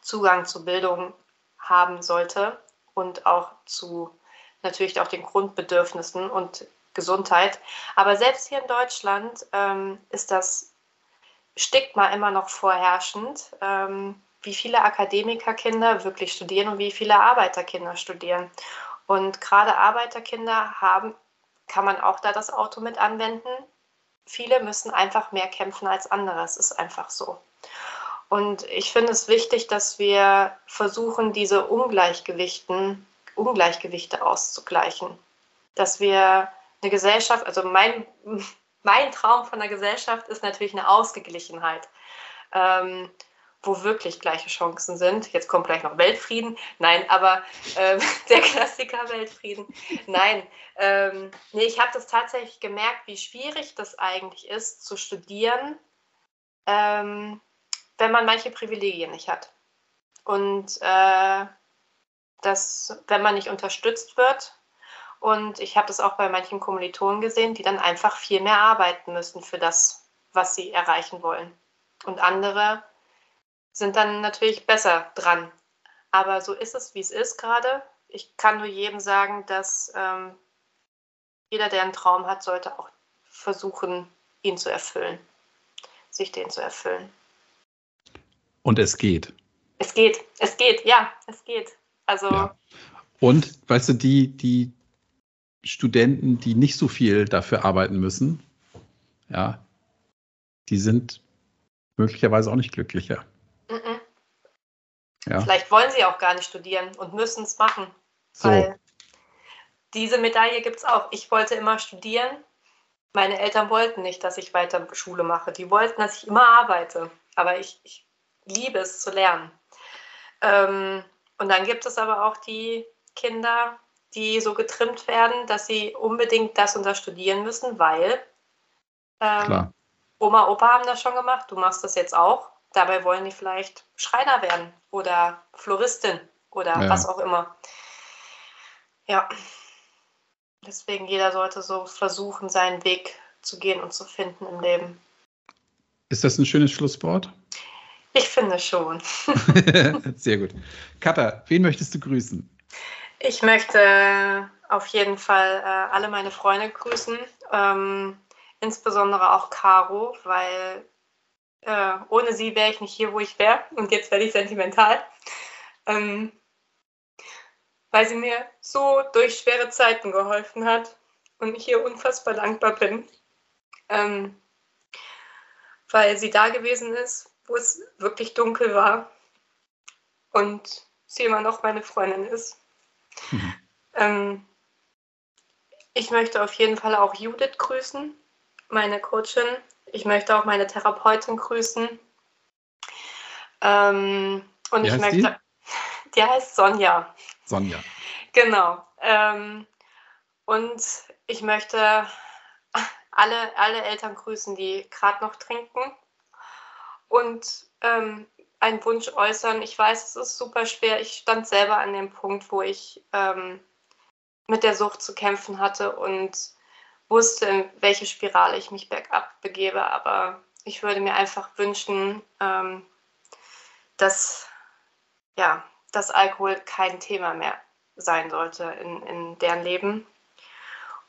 Zugang zu Bildung haben sollte und auch zu natürlich auch den Grundbedürfnissen und Gesundheit. Aber selbst hier in Deutschland ähm, ist das Stigma immer noch vorherrschend, ähm, wie viele Akademikerkinder wirklich studieren und wie viele Arbeiterkinder studieren. Und gerade Arbeiterkinder haben, kann man auch da das Auto mit anwenden. Viele müssen einfach mehr kämpfen als andere. Es ist einfach so. Und ich finde es wichtig, dass wir versuchen, diese Ungleichgewichten, Ungleichgewichte auszugleichen. Dass wir eine Gesellschaft, also mein, mein Traum von der Gesellschaft ist natürlich eine Ausgeglichenheit. Ähm, wo wirklich gleiche Chancen sind. Jetzt kommt gleich noch Weltfrieden. Nein, aber äh, der Klassiker Weltfrieden. Nein, ähm, nee, ich habe das tatsächlich gemerkt, wie schwierig das eigentlich ist, zu studieren, ähm, wenn man manche Privilegien nicht hat. Und äh, dass, wenn man nicht unterstützt wird, und ich habe das auch bei manchen Kommilitonen gesehen, die dann einfach viel mehr arbeiten müssen für das, was sie erreichen wollen. Und andere sind dann natürlich besser dran. Aber so ist es, wie es ist gerade. Ich kann nur jedem sagen, dass ähm, jeder, der einen Traum hat, sollte auch versuchen, ihn zu erfüllen, sich den zu erfüllen. Und es geht. Es geht, es geht, ja, es geht. Also. Ja. Und weißt du, die, die Studenten, die nicht so viel dafür arbeiten müssen, ja, die sind möglicherweise auch nicht glücklicher. Ja. Vielleicht wollen sie auch gar nicht studieren und müssen es machen. So. Weil diese Medaille gibt es auch. Ich wollte immer studieren. Meine Eltern wollten nicht, dass ich weiter Schule mache. Die wollten, dass ich immer arbeite. Aber ich, ich liebe es zu lernen. Ähm, und dann gibt es aber auch die Kinder, die so getrimmt werden, dass sie unbedingt das und das studieren müssen, weil ähm, Oma, Opa haben das schon gemacht, du machst das jetzt auch. Dabei wollen die vielleicht Schreiner werden oder Floristin oder ja. was auch immer. Ja. Deswegen jeder sollte so versuchen, seinen Weg zu gehen und zu finden im Leben. Ist das ein schönes Schlusswort? Ich finde schon. Sehr gut. Katha, wen möchtest du grüßen? Ich möchte auf jeden Fall äh, alle meine Freunde grüßen, ähm, insbesondere auch Caro, weil äh, ohne sie wäre ich nicht hier, wo ich wäre. Und jetzt werde ich sentimental. Ähm, weil sie mir so durch schwere Zeiten geholfen hat und ich ihr unfassbar dankbar bin. Ähm, weil sie da gewesen ist, wo es wirklich dunkel war und sie immer noch meine Freundin ist. Mhm. Ähm, ich möchte auf jeden Fall auch Judith grüßen, meine Coachin, ich möchte auch meine Therapeutin grüßen. Ähm, und Wie ich möchte. Die? die? heißt Sonja. Sonja. Genau. Ähm, und ich möchte alle, alle Eltern grüßen, die gerade noch trinken. Und ähm, einen Wunsch äußern. Ich weiß, es ist super schwer. Ich stand selber an dem Punkt, wo ich ähm, mit der Sucht zu kämpfen hatte und wusste, in welche Spirale ich mich bergab begebe. Aber ich würde mir einfach wünschen, ähm, dass, ja, dass Alkohol kein Thema mehr sein sollte in, in deren Leben.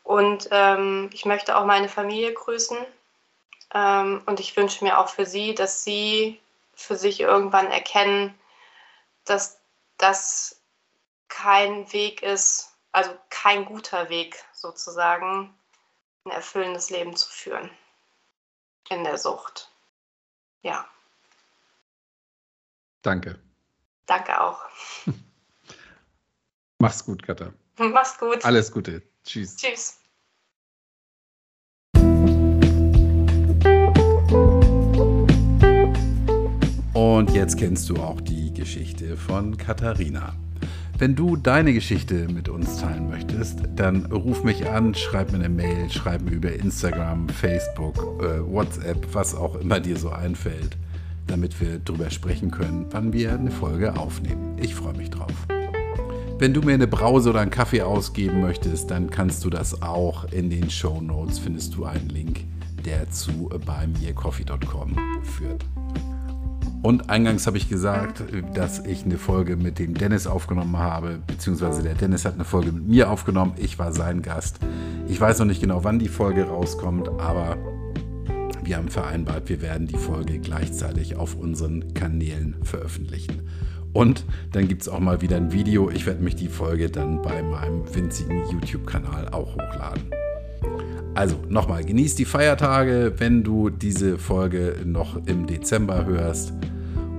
Und ähm, ich möchte auch meine Familie grüßen. Ähm, und ich wünsche mir auch für sie, dass sie für sich irgendwann erkennen, dass das kein Weg ist, also kein guter Weg sozusagen, ein erfüllendes Leben zu führen in der Sucht. Ja. Danke. Danke auch. Mach's gut, Katha. Mach's gut. Alles Gute. Tschüss. Tschüss. Und jetzt kennst du auch die Geschichte von Katharina. Wenn du deine Geschichte mit uns teilen möchtest, dann ruf mich an, schreib mir eine Mail, schreib mir über Instagram, Facebook, äh, WhatsApp, was auch immer dir so einfällt, damit wir drüber sprechen können, wann wir eine Folge aufnehmen. Ich freue mich drauf. Wenn du mir eine Brause oder einen Kaffee ausgeben möchtest, dann kannst du das auch. In den Show Notes findest du einen Link, der zu beimircoffee.com führt. Und eingangs habe ich gesagt, dass ich eine Folge mit dem Dennis aufgenommen habe, beziehungsweise der Dennis hat eine Folge mit mir aufgenommen. Ich war sein Gast. Ich weiß noch nicht genau, wann die Folge rauskommt, aber wir haben vereinbart, wir werden die Folge gleichzeitig auf unseren Kanälen veröffentlichen. Und dann gibt es auch mal wieder ein Video. Ich werde mich die Folge dann bei meinem winzigen YouTube-Kanal auch hochladen. Also nochmal, genieß die Feiertage, wenn du diese Folge noch im Dezember hörst.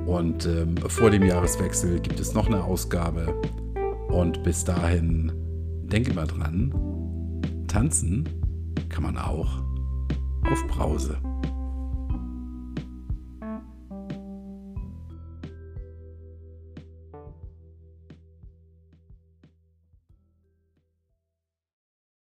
Und ähm, vor dem Jahreswechsel gibt es noch eine Ausgabe. Und bis dahin, denke mal dran, tanzen kann man auch auf Brause.